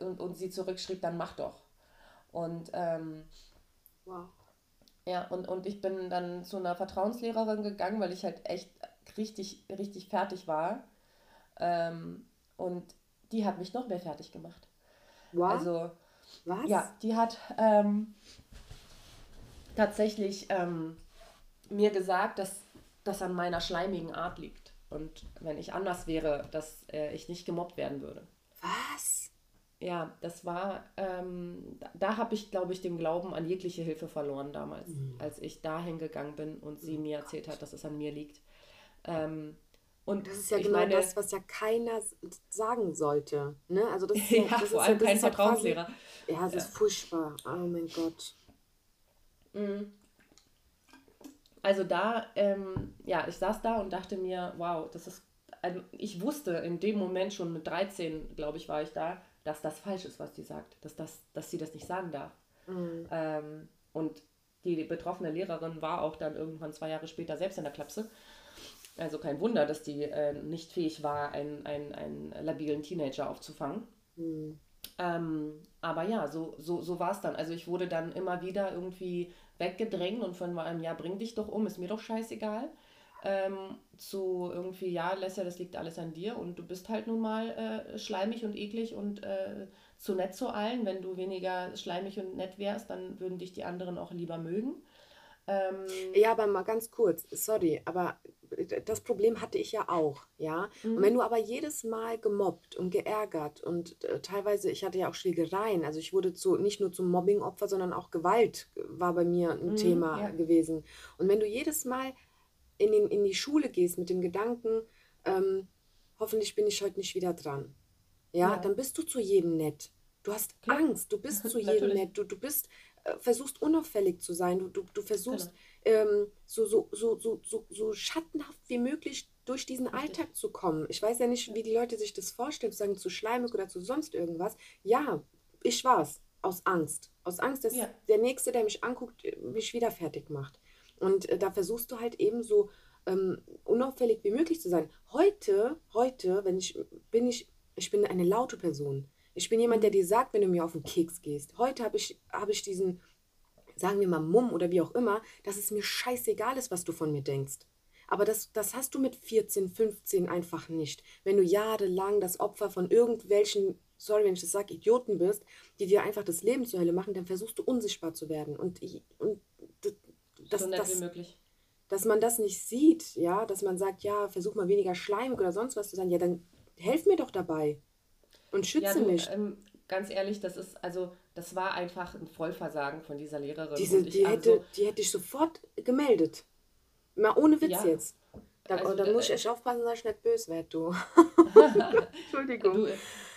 und, und sie zurückschrieb, dann mach doch. Und ähm, wow. Ja, und, und ich bin dann zu einer Vertrauenslehrerin gegangen, weil ich halt echt richtig, richtig fertig war. Ähm, und die hat mich noch mehr fertig gemacht. Wow. Also, Was? ja, die hat ähm, tatsächlich ähm, mir gesagt, dass das an meiner schleimigen Art liegt. Und wenn ich anders wäre, dass äh, ich nicht gemobbt werden würde. Ja, das war, ähm, da, da habe ich, glaube ich, den Glauben an jegliche Hilfe verloren damals, mhm. als ich dahin gegangen bin und sie oh mir erzählt hat, dass es an mir liegt. Ähm, und das ist ja genau meine, das, was ja keiner sagen sollte. Ne? Also das ist ja, ja das vor allem ja, kein Vertrauenslehrer. Ja, ja, das ist furchtbar. Oh mein Gott. Mhm. Also da, ähm, ja, ich saß da und dachte mir, wow, das ist, also ich wusste in dem Moment schon mit 13, glaube ich, war ich da, dass das falsch ist, was sie sagt, dass, das, dass sie das nicht sagen darf. Mhm. Ähm, und die betroffene Lehrerin war auch dann irgendwann zwei Jahre später selbst in der Klapse. Also kein Wunder, dass die äh, nicht fähig war, einen, einen, einen labilen Teenager aufzufangen. Mhm. Ähm, aber ja, so, so, so war es dann. Also ich wurde dann immer wieder irgendwie weggedrängt und von einem, ja, bring dich doch um, ist mir doch scheißegal. Ähm, zu irgendwie, ja, Lesja, das liegt alles an dir und du bist halt nun mal äh, schleimig und eklig und äh, zu nett zu allen. Wenn du weniger schleimig und nett wärst, dann würden dich die anderen auch lieber mögen. Ähm, ja, aber mal ganz kurz, sorry, aber das Problem hatte ich ja auch, ja. Mhm. Und wenn du aber jedes Mal gemobbt und geärgert und äh, teilweise, ich hatte ja auch Schlägereien, also ich wurde zu, nicht nur zum Mobbingopfer, sondern auch Gewalt war bei mir ein mhm, Thema ja. gewesen. Und wenn du jedes Mal in, den, in die Schule gehst mit dem Gedanken, ähm, hoffentlich bin ich heute nicht wieder dran, ja, ja, dann bist du zu jedem nett. Du hast Klar. Angst, du bist zu jedem nett, du, du bist, äh, versuchst unauffällig zu sein, du, du, du versuchst genau. ähm, so, so, so, so, so, so schattenhaft wie möglich durch diesen Richtig. Alltag zu kommen. Ich weiß ja nicht, wie die Leute sich das vorstellen, zu sagen, zu schleimig oder zu sonst irgendwas. Ja, ich war's. Aus Angst. Aus Angst, dass ja. der Nächste, der mich anguckt, mich wieder fertig macht. Und äh, da versuchst du halt eben so ähm, unauffällig wie möglich zu sein. Heute, heute, wenn ich bin ich, ich bin eine laute Person. Ich bin jemand, der dir sagt, wenn du mir auf den Keks gehst. Heute habe ich, hab ich diesen, sagen wir mal, Mumm oder wie auch immer, dass es mir scheißegal ist, was du von mir denkst. Aber das, das hast du mit 14, 15 einfach nicht. Wenn du jahrelang das Opfer von irgendwelchen, sorry, wenn ich das sage, Idioten bist, die dir einfach das Leben zur Hölle machen, dann versuchst du unsichtbar zu werden. Und, und das, so nett das, wie möglich. Dass man das nicht sieht, ja, dass man sagt, ja, versuch mal weniger schleimig oder sonst was zu sein, ja, dann helf mir doch dabei und schütze ja, du, mich. Ähm, ganz ehrlich, das ist, also, das war einfach ein Vollversagen von dieser Lehrerin. Diese, die, hätte, also, die hätte ich sofort gemeldet. Mal ohne Witz ja. jetzt. Da, also, da muss ich echt aufpassen, dass ich nicht böse werde, du. Entschuldigung. Du,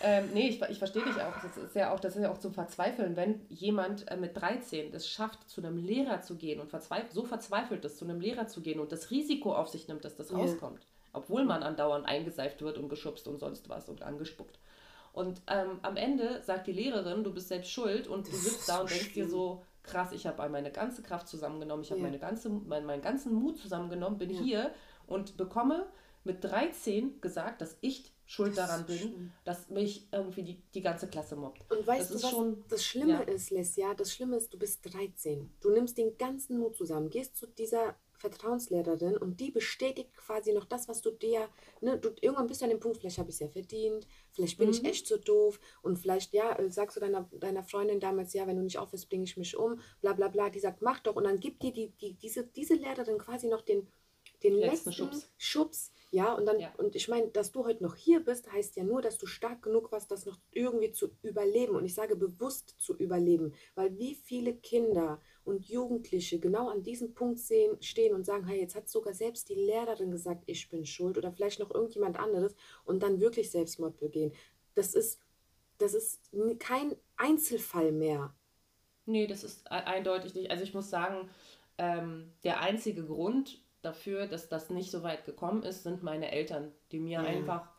ähm, nee, ich, ich verstehe dich auch. Das ist ja auch, das ist ja auch zum Verzweifeln, wenn jemand äh, mit 13 es schafft, zu einem Lehrer zu gehen und verzweif so verzweifelt ist, zu einem Lehrer zu gehen und das Risiko auf sich nimmt, dass das ja. rauskommt. Obwohl man andauernd eingeseift wird und geschubst und sonst was und angespuckt. Und ähm, am Ende sagt die Lehrerin, du bist selbst schuld und du sitzt da und denkst schlimm. dir so, krass, ich habe meine ganze Kraft zusammengenommen, ich habe ja. meine ganze, mein, meinen ganzen Mut zusammengenommen, bin ja. hier und bekomme mit 13 gesagt, dass ich schuld das daran bin, schlimm. dass mich irgendwie die, die ganze Klasse mobbt. Und weißt das du, was schon, das Schlimme ja. ist, Les, ja, das Schlimme ist, du bist 13. Du nimmst den ganzen Mut zusammen, gehst zu dieser Vertrauenslehrerin und die bestätigt quasi noch das, was du dir, ne, du, irgendwann bist du an dem Punkt, vielleicht habe ich es ja verdient, vielleicht bin mhm. ich echt so doof und vielleicht, ja, äh, sagst du deiner, deiner Freundin damals, ja, wenn du nicht aufhörst, bringe ich mich um, bla bla bla, die sagt, mach doch und dann gibt dir die, die, diese, diese Lehrerin quasi noch den, den letzten, letzten Schubs. Schubs. Ja, und dann, ja. und ich meine, dass du heute noch hier bist, heißt ja nur, dass du stark genug warst, das noch irgendwie zu überleben. Und ich sage bewusst zu überleben, weil wie viele Kinder und Jugendliche genau an diesem Punkt sehen, stehen und sagen, hey, jetzt hat sogar selbst die Lehrerin gesagt, ich bin schuld oder vielleicht noch irgendjemand anderes und dann wirklich Selbstmord begehen. Das ist, das ist kein Einzelfall mehr. Nee, das ist e-, eindeutig nicht. Also ich muss sagen, ähm, der einzige Grund, dafür, dass das nicht so weit gekommen ist, sind meine Eltern, die mir ja. einfach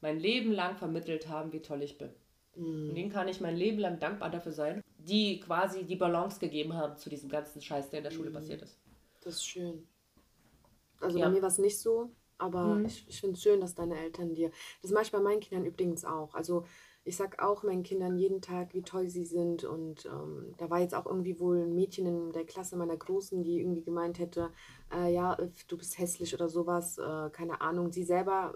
mein Leben lang vermittelt haben, wie toll ich bin. Mhm. Und denen kann ich mein Leben lang dankbar dafür sein, die quasi die Balance gegeben haben zu diesem ganzen Scheiß, der in der Schule mhm. passiert ist. Das ist schön. Also ja. bei mir war es nicht so, aber mhm. ich, ich finde es schön, dass deine Eltern dir. Das mache ich bei meinen Kindern übrigens auch. Also ich sag auch meinen Kindern jeden Tag, wie toll sie sind. Und ähm, da war jetzt auch irgendwie wohl ein Mädchen in der Klasse meiner Großen, die irgendwie gemeint hätte, äh, ja, du bist hässlich oder sowas. Äh, keine Ahnung. Sie selber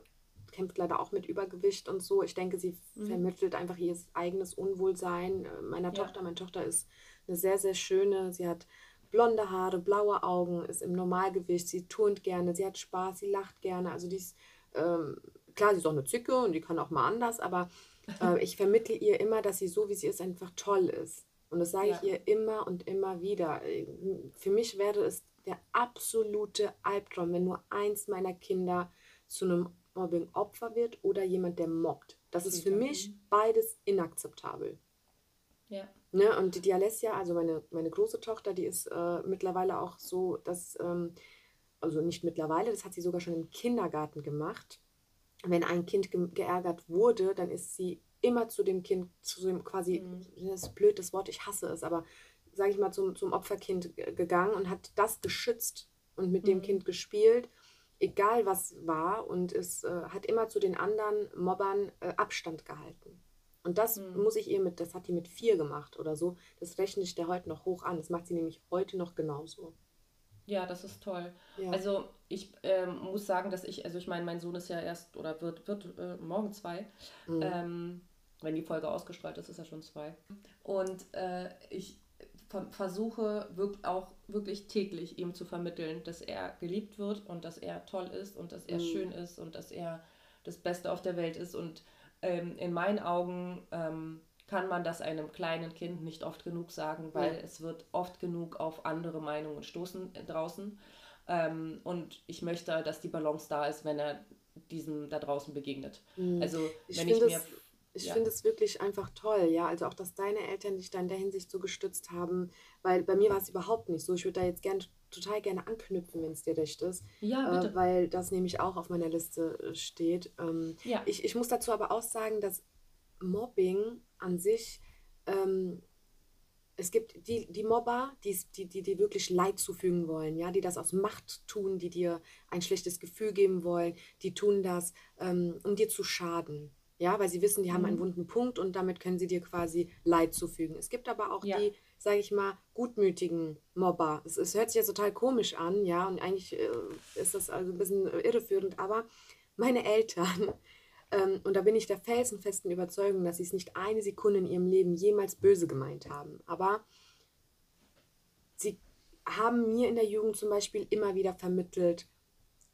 kämpft leider auch mit Übergewicht und so. Ich denke, sie mhm. vermittelt einfach ihr eigenes Unwohlsein äh, meiner ja. Tochter. Meine Tochter ist eine sehr, sehr schöne. Sie hat blonde Haare, blaue Augen, ist im Normalgewicht. Sie turnt gerne, sie hat Spaß, sie lacht gerne. Also die ist, ähm, klar, sie ist auch eine Zicke und die kann auch mal anders, aber äh, ich vermittle ihr immer, dass sie so, wie sie ist, einfach toll ist. Und das sage ja. ich ihr immer und immer wieder. Für mich wäre es der absolute Albtraum, wenn nur eins meiner Kinder zu einem Mobbing-Opfer wird oder jemand, der mobbt. Das ist für mich beides inakzeptabel. Ja. Ne? Und die, Alessia, also meine, meine große Tochter, die ist äh, mittlerweile auch so, dass, ähm, also nicht mittlerweile, das hat sie sogar schon im Kindergarten gemacht. Wenn ein Kind ge geärgert wurde, dann ist sie immer zu dem Kind, zu dem quasi, mhm. das ist blöd, das Wort, ich hasse es, aber sage ich mal, zum, zum Opferkind gegangen und hat das geschützt und mit mhm. dem Kind gespielt egal was war, und es äh, hat immer zu den anderen Mobbern äh, Abstand gehalten. Und das mhm. muss ich ihr mit, das hat die mit vier gemacht oder so. Das rechne ich der heute noch hoch an. Das macht sie nämlich heute noch genauso. Ja, das ist toll. Ja. Also ich ähm, muss sagen, dass ich, also ich meine, mein Sohn ist ja erst oder wird, wird äh, morgen zwei. Mhm. Ähm, wenn die Folge ausgestrahlt ist, ist er schon zwei. Und äh, ich versuche wirklich auch wirklich täglich ihm zu vermitteln, dass er geliebt wird und dass er toll ist und dass er mhm. schön ist und dass er das Beste auf der Welt ist. Und ähm, in meinen Augen ähm, kann man das einem kleinen Kind nicht oft genug sagen, weil ja. es wird oft genug auf andere Meinungen stoßen äh, draußen. Ähm, und ich möchte, dass die Balance da ist, wenn er diesem da draußen begegnet. Mhm. Also ich wenn ich mir ich ja. finde es wirklich einfach toll, ja. Also auch, dass deine Eltern dich da in der Hinsicht so gestützt haben, weil bei mir war es überhaupt nicht so. Ich würde da jetzt gern, total gerne anknüpfen, wenn es dir recht ist. Ja, äh, bitte. Äh, weil das nämlich auch auf meiner Liste äh, steht. Ähm, ja. ich, ich muss dazu aber auch sagen, dass Mobbing an sich, ähm, es gibt die, die Mobber, die, die, die, die wirklich Leid zufügen wollen, ja, die das aus Macht tun, die dir ein schlechtes Gefühl geben wollen, die tun das, ähm, um dir zu schaden. Ja, weil sie wissen, die haben mhm. einen wunden Punkt und damit können sie dir quasi Leid zufügen. Es gibt aber auch ja. die, sage ich mal, gutmütigen Mobber. Es, es, hört sich jetzt total komisch an, ja, und eigentlich äh, ist das also ein bisschen irreführend, aber meine Eltern, und da bin ich der felsenfesten Überzeugung, dass sie es nicht eine Sekunde in ihrem Leben jemals böse gemeint haben. Aber sie haben mir in der Jugend zum Beispiel immer wieder vermittelt,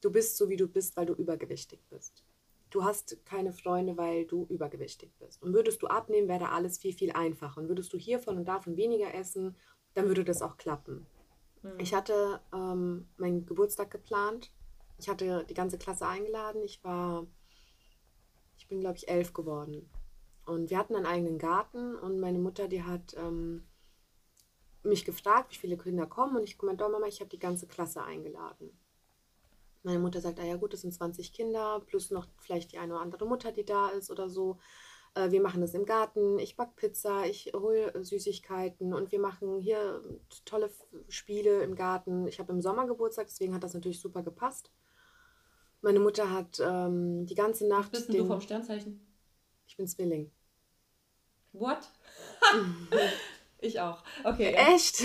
du bist so, wie du bist, weil du übergewichtig bist du hast keine Freunde, weil du übergewichtig bist. Und würdest du abnehmen, wäre da alles viel, viel einfacher. Und würdest du hiervon und davon weniger essen, dann würde das auch klappen. Mhm. Ich hatte ähm, meinen Geburtstag geplant. Ich hatte die ganze Klasse eingeladen. Ich war, bin, glaube ich, elf geworden. Und wir hatten einen eigenen Garten und meine Mutter, die hat ähm, mich gefragt, wie viele Kinder kommen. Und ich gemeint, oh Mama, ich habe die ganze Klasse eingeladen. Meine Mutter sagt, ah ja gut, das sind 20 Kinder, plus noch vielleicht die eine oder andere Mutter, die da ist oder so. Äh, wir machen das im Garten, ich back Pizza, ich hole Süßigkeiten und wir machen hier tolle Spiele im Garten. Ich habe im Sommer Geburtstag, deswegen hat das natürlich super gepasst. Meine Mutter hat ähm, die ganze Nacht. Was bist den... du vom Sternzeichen? Ich bin Zwilling. What? ich auch. Okay. Echt?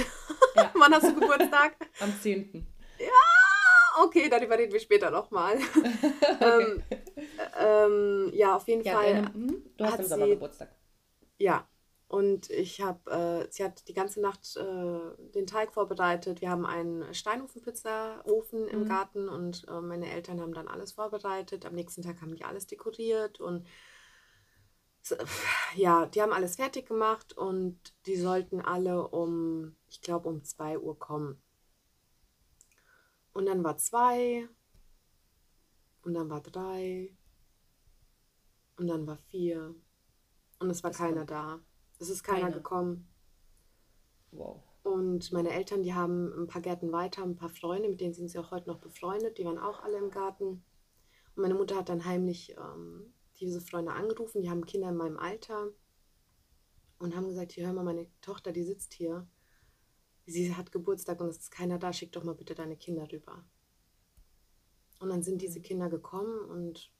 Ja. Wann hast du Geburtstag? Am 10. Ja, okay, dann überreden wir später nochmal. ähm, ähm, ja, auf jeden ja, Fall. Ähm, hm? du hast im Sommer Geburtstag. Ja, und ich habe, äh, sie hat die ganze Nacht äh, den Teig vorbereitet. Wir haben einen Steinofenpizzaofen im mhm. Garten und äh, meine Eltern haben dann alles vorbereitet. Am nächsten Tag haben die alles dekoriert und ja, die haben alles fertig gemacht und die sollten alle um, ich glaube, um 2 Uhr kommen. Und dann war zwei. Und dann war drei. Und dann war vier. Und es war das keiner da. Es ist keiner keine. gekommen. Wow. Und meine Eltern, die haben ein paar Gärten weiter, ein paar Freunde, mit denen sind sie auch heute noch befreundet. Die waren auch alle im Garten. Und meine Mutter hat dann heimlich ähm, diese Freunde angerufen. Die haben Kinder in meinem Alter. Und haben gesagt, hier hör mal, meine Tochter, die sitzt hier sie hat Geburtstag und es ist keiner da, schick doch mal bitte deine Kinder rüber. Und dann sind diese mhm. Kinder gekommen und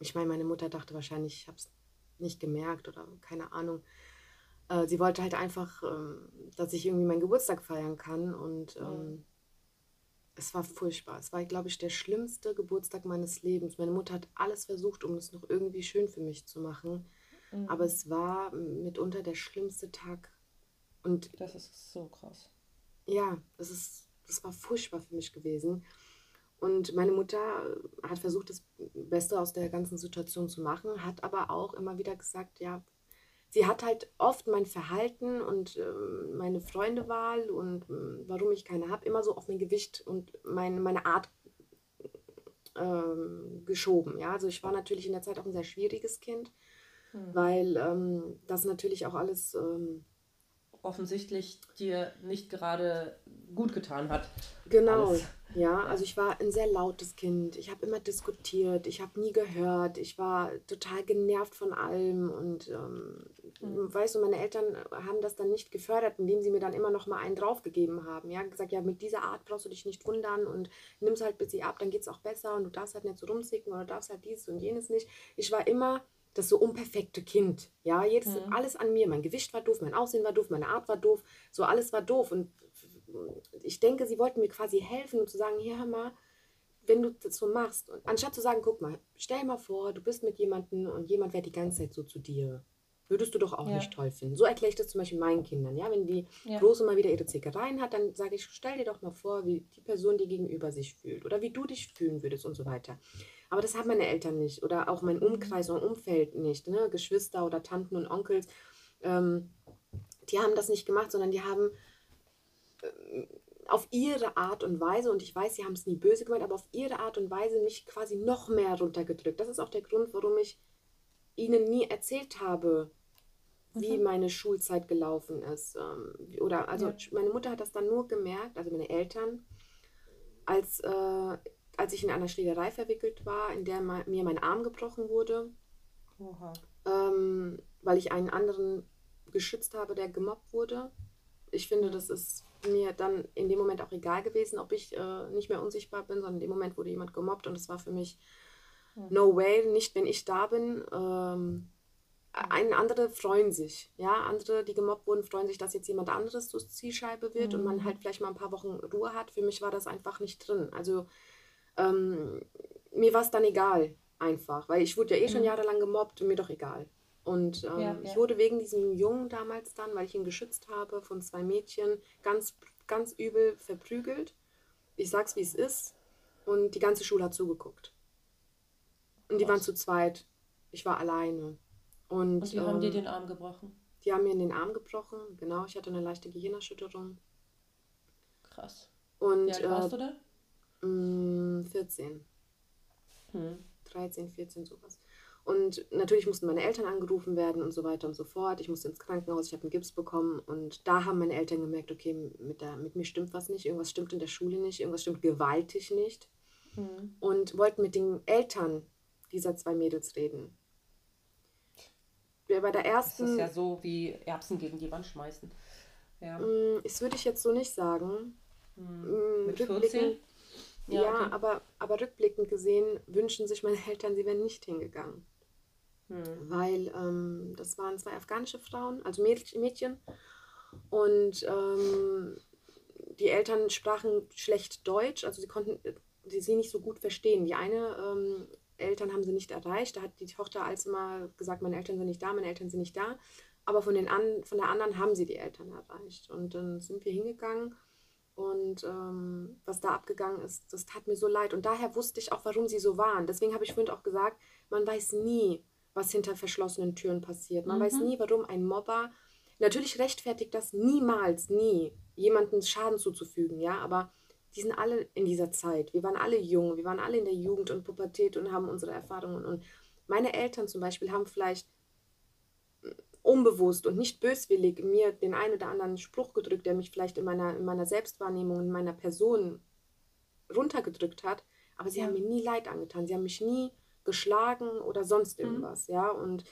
ich meine, meine Mutter dachte wahrscheinlich, ich habe es nicht gemerkt oder keine Ahnung. Äh, sie wollte halt einfach, ähm, dass ich irgendwie meinen Geburtstag feiern kann und ähm, es war furchtbar. Es war, glaube ich, der schlimmste Geburtstag meines Lebens. Meine Mutter hat alles versucht, um es noch irgendwie schön für mich zu machen. Mhm. Aber es war mitunter der schlimmste Tag. Und Das ist so krass. ja, das ist, das war furchtbar für mich gewesen. Und meine Mutter hat versucht, das Beste aus der ganzen Situation zu machen, hat aber auch immer wieder gesagt, ja, sie hat halt oft mein Verhalten und ähm, meine Freundewahl und ähm, warum ich keine habe, immer so auf mein Gewicht und mein, meine Art ähm, geschoben. Ja, also ich war natürlich in der Zeit auch ein sehr schwieriges Kind, Hm. weil ähm, das natürlich auch alles ähm, Offensichtlich dir nicht gerade gut getan hat. Genau, Alles. ja, also ich war ein sehr lautes Kind. Ich habe immer diskutiert, ich habe nie gehört, ich war total genervt von allem und ähm, Mhm. weißt du, meine Eltern haben das dann nicht gefördert, indem sie mir dann immer noch mal einen draufgegeben haben. Ja, gesagt, ja, mit dieser Art brauchst du dich nicht wundern und nimm's halt bis sie ab, dann geht's auch besser und du darfst halt nicht so rumzicken oder darfst halt dieses und jenes nicht. Ich war immer das so unperfekte Kind. Ja, jedes, Mhm. alles an mir. Mein Gewicht war doof, mein Aussehen war doof, meine Art war doof, so alles war doof. Und ich denke, sie wollten mir quasi helfen und zu sagen, hier, hör mal, wenn du das so machst, und anstatt zu sagen, guck mal, stell mal vor, du bist mit jemandem und jemand wäre die ganze Zeit so zu dir. Würdest du doch auch Ja. nicht toll finden. So erkläre ich das zum Beispiel meinen Kindern. Ja, wenn die Ja. Große mal wieder ihre Zickereien hat, dann sage ich, stell dir doch mal vor, wie die Person dir gegenüber sich fühlt oder wie du dich fühlen würdest und so weiter. Aber das haben meine Eltern nicht oder auch mein Umkreis und Umfeld nicht. Ne? Geschwister oder Tanten und Onkels, ähm, die haben das nicht gemacht, sondern die haben ähm, auf ihre Art und Weise, und ich weiß, sie haben es nie böse gemeint, aber auf ihre Art und Weise mich quasi noch mehr runtergedrückt. Das ist auch der Grund, warum ich ihnen nie erzählt habe, wie Mhm. meine Schulzeit gelaufen ist. Ähm, Oder also Ja. meine Mutter hat das dann nur gemerkt, also meine Eltern, als, äh, als ich in einer Schlägerei verwickelt war, in der ma- mir mein Arm gebrochen wurde, ähm, weil ich einen anderen geschützt habe, der gemobbt wurde. Ich finde, das ist mir dann in dem Moment auch egal gewesen, ob ich äh, nicht mehr unsichtbar bin, sondern in dem Moment wurde jemand gemobbt und es war für mich no way, nicht wenn ich da bin. Ähm, ein, andere freuen sich, ja, andere, die gemobbt wurden, freuen sich, dass jetzt jemand anderes zur Zielscheibe wird und man halt vielleicht mal ein paar Wochen Ruhe hat. Für mich war das einfach nicht drin. Also ähm, mir war es dann egal, einfach, weil ich wurde ja eh schon jahrelang gemobbt und mir doch egal. Und ähm, Ja, ich ja. wurde wegen diesem Jungen damals dann, weil ich ihn geschützt habe, von zwei Mädchen ganz, ganz übel verprügelt. Ich sag's, wie es ist. Und die ganze Schule hat zugeguckt. Und die waren Krass. zu zweit. Ich war alleine. Und, Und die haben dir ähm, den Arm gebrochen. die haben mir in den Arm gebrochen. Genau, ich hatte eine leichte Gehirnerschütterung. Krass. Und Wie alt warst äh, du da? mh, 14. Hm. 13, 14, sowas. Und natürlich mussten meine Eltern angerufen werden und so weiter und so fort. Ich musste ins Krankenhaus, ich habe einen Gips bekommen und da haben meine Eltern gemerkt, okay, mit, der, mit mir stimmt was nicht, irgendwas stimmt in der Schule nicht, irgendwas stimmt gewaltig nicht Hm. und wollten mit den Eltern dieser zwei Mädels reden. Bei der Das ersten, ist ja so wie Erbsen gegen die Wand schmeißen. Ja. das würde ich jetzt so nicht sagen. Hm. Mit rückblickend- 14? Ja, okay. aber, aber rückblickend gesehen wünschen sich meine Eltern, sie wären nicht hingegangen. Hm. weil ähm, das waren zwei afghanische Frauen, also Mäd- Mädchen. Und ähm, die Eltern sprachen schlecht Deutsch, also sie konnten äh, sie, sie nicht so gut verstehen. Die eine ähm, Eltern haben sie nicht erreicht, da hat die Tochter als immer gesagt, meine Eltern sind nicht da, meine Eltern sind nicht da. Aber von, den an, von der anderen haben sie die Eltern erreicht. Und dann sind wir hingegangen und ähm, was da abgegangen ist, das tat mir so leid. Und daher wusste ich auch, warum sie so waren. Deswegen habe ich vorhin auch gesagt, man weiß nie, was hinter verschlossenen Türen passiert. Man Mhm. weiß nie, warum ein Mobber. Natürlich rechtfertigt das niemals, nie, jemandem Schaden zuzufügen, ja, aber die sind alle in dieser Zeit. Wir waren alle jung, wir waren alle in der Jugend und Pubertät und haben unsere Erfahrungen. Und meine Eltern zum Beispiel haben vielleicht unbewusst und nicht böswillig mir den einen oder anderen Spruch gedrückt, der mich vielleicht in meiner, in meiner Selbstwahrnehmung, in meiner Person runtergedrückt hat, aber sie Ja. haben mir nie Leid angetan. Sie haben mich nie geschlagen oder sonst Mhm. irgendwas, ja. Und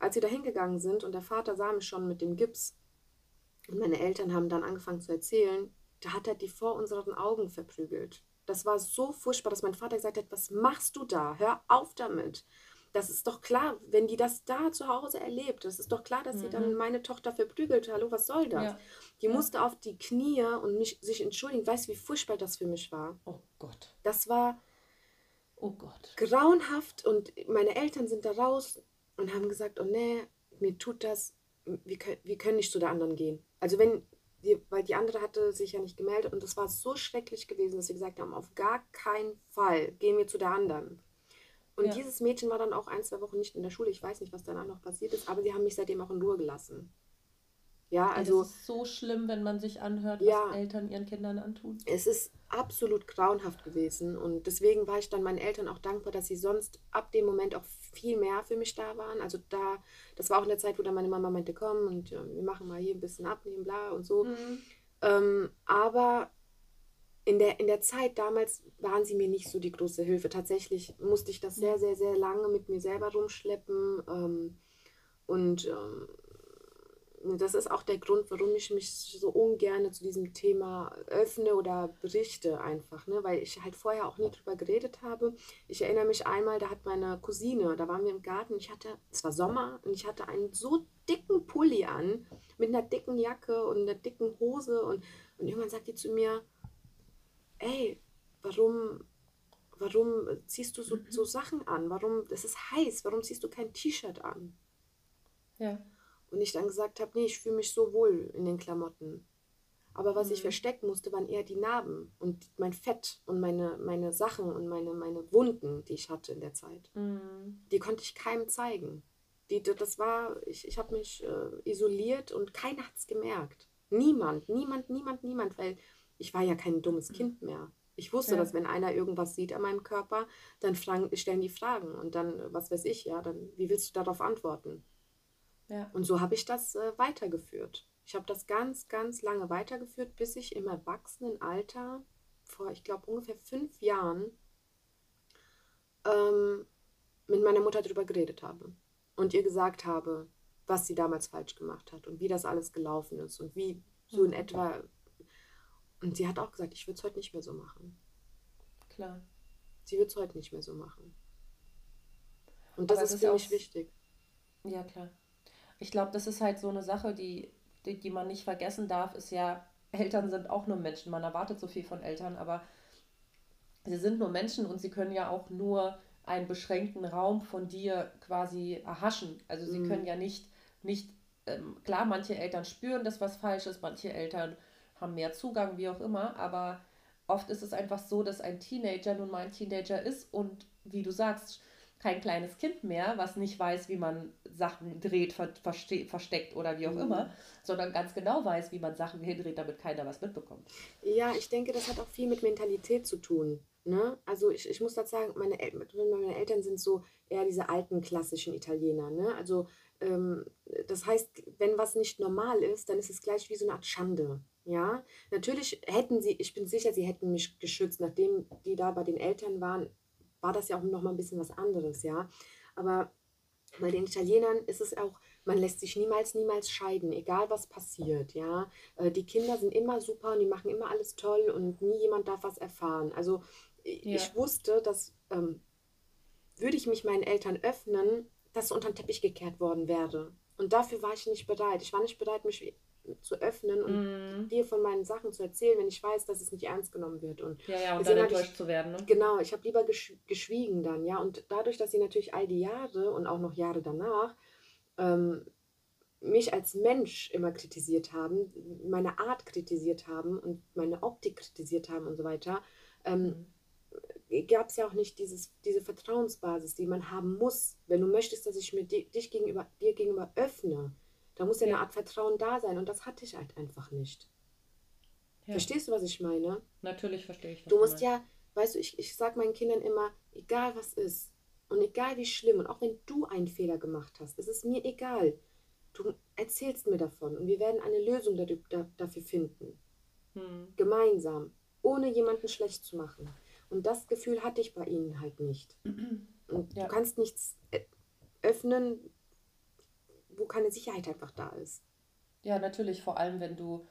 als sie da hingegangen sind und der Vater sah mich schon mit dem Gips und meine Eltern haben dann angefangen zu erzählen, da hat er die vor unseren Augen verprügelt. Das war so furchtbar, dass mein Vater gesagt hat, was machst du da? Hör auf damit. das ist doch klar, wenn die das da zu Hause erlebt, das ist doch klar, dass sie dann Mhm. meine Tochter verprügelt. Hallo, was soll das? Ja. Die Ja. musste auf die Knie und mich, sich entschuldigen. Weißt du, wie furchtbar das für mich war? Oh Gott. Das war Oh Gott. grauenhaft und meine Eltern sind da raus und haben gesagt, oh nee, mir tut das, wir können, wir können nicht zu der anderen gehen. Also wenn, die, weil die andere hatte sich ja nicht gemeldet und das war so schrecklich gewesen, dass sie gesagt haben, auf gar keinen Fall gehen wir zu der anderen. Und Ja. dieses Mädchen war dann auch ein, zwei Wochen nicht in der Schule. Ich weiß nicht, was danach noch passiert ist, aber sie haben mich seitdem auch in Ruhe gelassen. Ja, Also, das ist so schlimm, wenn man sich anhört, Ja. was Eltern ihren Kindern antun. es ist absolut grauenhaft gewesen und deswegen war ich dann meinen Eltern auch dankbar, dass sie sonst ab dem Moment auch viel mehr für mich da waren. Also da, das war auch in der Zeit, wo dann meine Mama meinte, komm und äh, wir machen mal hier ein bisschen abnehmen, bla und so. Ähm, aber in der, in der Zeit damals waren sie mir nicht so die große Hilfe. Tatsächlich musste ich das sehr, sehr, sehr lange mit mir selber rumschleppen. Ähm, und ähm, das ist auch der Grund, warum ich mich so ungern zu diesem Thema öffne oder berichte einfach, ne? weil ich halt vorher auch nie drüber geredet habe. Ich erinnere mich einmal, da hat meine Cousine, da waren wir im Garten, ich hatte, es war Sommer und ich hatte einen so dicken Pulli an, mit einer dicken Jacke und einer dicken Hose und, und irgendwann sagt die zu mir, ey, warum, warum ziehst du so, so Sachen an? Warum, es ist heiß, warum ziehst du kein T-Shirt an? Ja. Und ich dann gesagt habe, nee, ich fühle mich so wohl in den Klamotten. Aber was ich Mhm. verstecken musste, waren eher die Narben und mein Fett und meine, meine Sachen und meine, meine Wunden, die ich hatte in der Zeit. Mhm. Die konnte ich keinem zeigen. Die, das war, ich, ich habe mich äh, isoliert und keiner hat es gemerkt. Niemand, niemand, niemand, niemand, weil ich war ja kein dummes Kind mehr. Ich wusste, Ja. dass wenn einer irgendwas sieht an meinem Körper, dann fragen, stellen die Fragen und dann, was weiß ich, ja, dann, wie willst du darauf antworten? Ja. Und so habe ich das äh, weitergeführt. Ich habe das ganz, ganz lange weitergeführt, bis ich im Erwachsenenalter, vor, ich glaube, ungefähr fünf Jahren, ähm, mit meiner Mutter darüber geredet habe und ihr gesagt habe, was sie damals falsch gemacht hat und wie das alles gelaufen ist und wie so in Mhm. etwa. Und sie hat auch gesagt, ich würde es heute nicht mehr so machen. Klar. Sie wird es heute nicht mehr so machen. Und das Aber ist für mich wichtig. Ja, klar. Ich glaube, das ist halt so eine Sache, die, die, die man nicht vergessen darf, ist ja, Eltern sind auch nur Menschen. Man erwartet so viel von Eltern, aber sie sind nur Menschen und sie können ja auch nur einen beschränkten Raum von dir quasi erhaschen. Also sie Mhm. können ja nicht, nicht ähm, klar, manche Eltern spüren, dass was falsch ist, manche Eltern haben mehr Zugang, wie auch immer, aber oft ist es einfach so, dass ein Teenager nun mal ein Teenager ist und wie du sagst, kein kleines Kind mehr, was nicht weiß, wie man Sachen dreht, ver verste versteckt oder wie auch Mhm. immer, sondern ganz genau weiß, wie man Sachen hindreht, damit keiner was mitbekommt. Ja, ich denke, das hat auch viel mit Mentalität zu tun. Ne? Also ich, ich muss dazu sagen, meine, El meine Eltern sind so eher diese alten klassischen Italiener. Ne? Also ähm, das heißt, wenn was nicht normal ist, dann ist es gleich wie so eine Art Schande. Ja, natürlich hätten sie, ich bin sicher, sie hätten mich geschützt, nachdem die da bei den Eltern waren, war das ja auch noch mal ein bisschen was anderes, ja. Aber bei den Italienern ist es auch, man lässt sich niemals, niemals scheiden, egal was passiert, ja. Äh, Die Kinder sind immer super und die machen immer alles toll und nie jemand darf was erfahren. Also Ja. ich wusste, dass ähm, würde ich mich meinen Eltern öffnen, das unter den Teppich gekehrt worden wäre. Und dafür war ich nicht bereit. Ich war nicht bereit, mich zu öffnen und Mhm. dir von meinen Sachen zu erzählen, wenn ich weiß, dass es nicht ernst genommen wird. Und Ja, ja, und dann hab ich- enttäuscht zu werden. Ne? Genau, ich habe lieber gesch geschwiegen dann, ja. Und dadurch, dass sie natürlich all die Jahre und auch noch Jahre danach ähm, mich als Mensch immer kritisiert haben, meine Art kritisiert haben und meine Optik kritisiert haben und so weiter, ähm, Mhm. gab es ja auch nicht dieses, diese Vertrauensbasis, die man haben muss, wenn du möchtest, dass ich mir di dich gegenüber, dir gegenüber öffne. Da muss ja eine. Art Vertrauen da sein und das hatte ich halt einfach nicht. Ja, Verstehst du, was ich meine? natürlich verstehe ich. Du musst meinst. ja, weißt du, ich, ich sage meinen Kindern immer, egal was ist und egal wie schlimm und auch wenn du einen Fehler gemacht hast, es ist mir egal. Du erzählst mir davon und wir werden eine Lösung da, da, dafür finden. Hm. Gemeinsam, ohne jemanden schlecht zu machen. Und das Gefühl hatte ich bei ihnen halt nicht. Und Ja. du kannst nichts äh, öffnen, wo keine Sicherheit einfach da ist. Ja, natürlich, vor allem wenn du,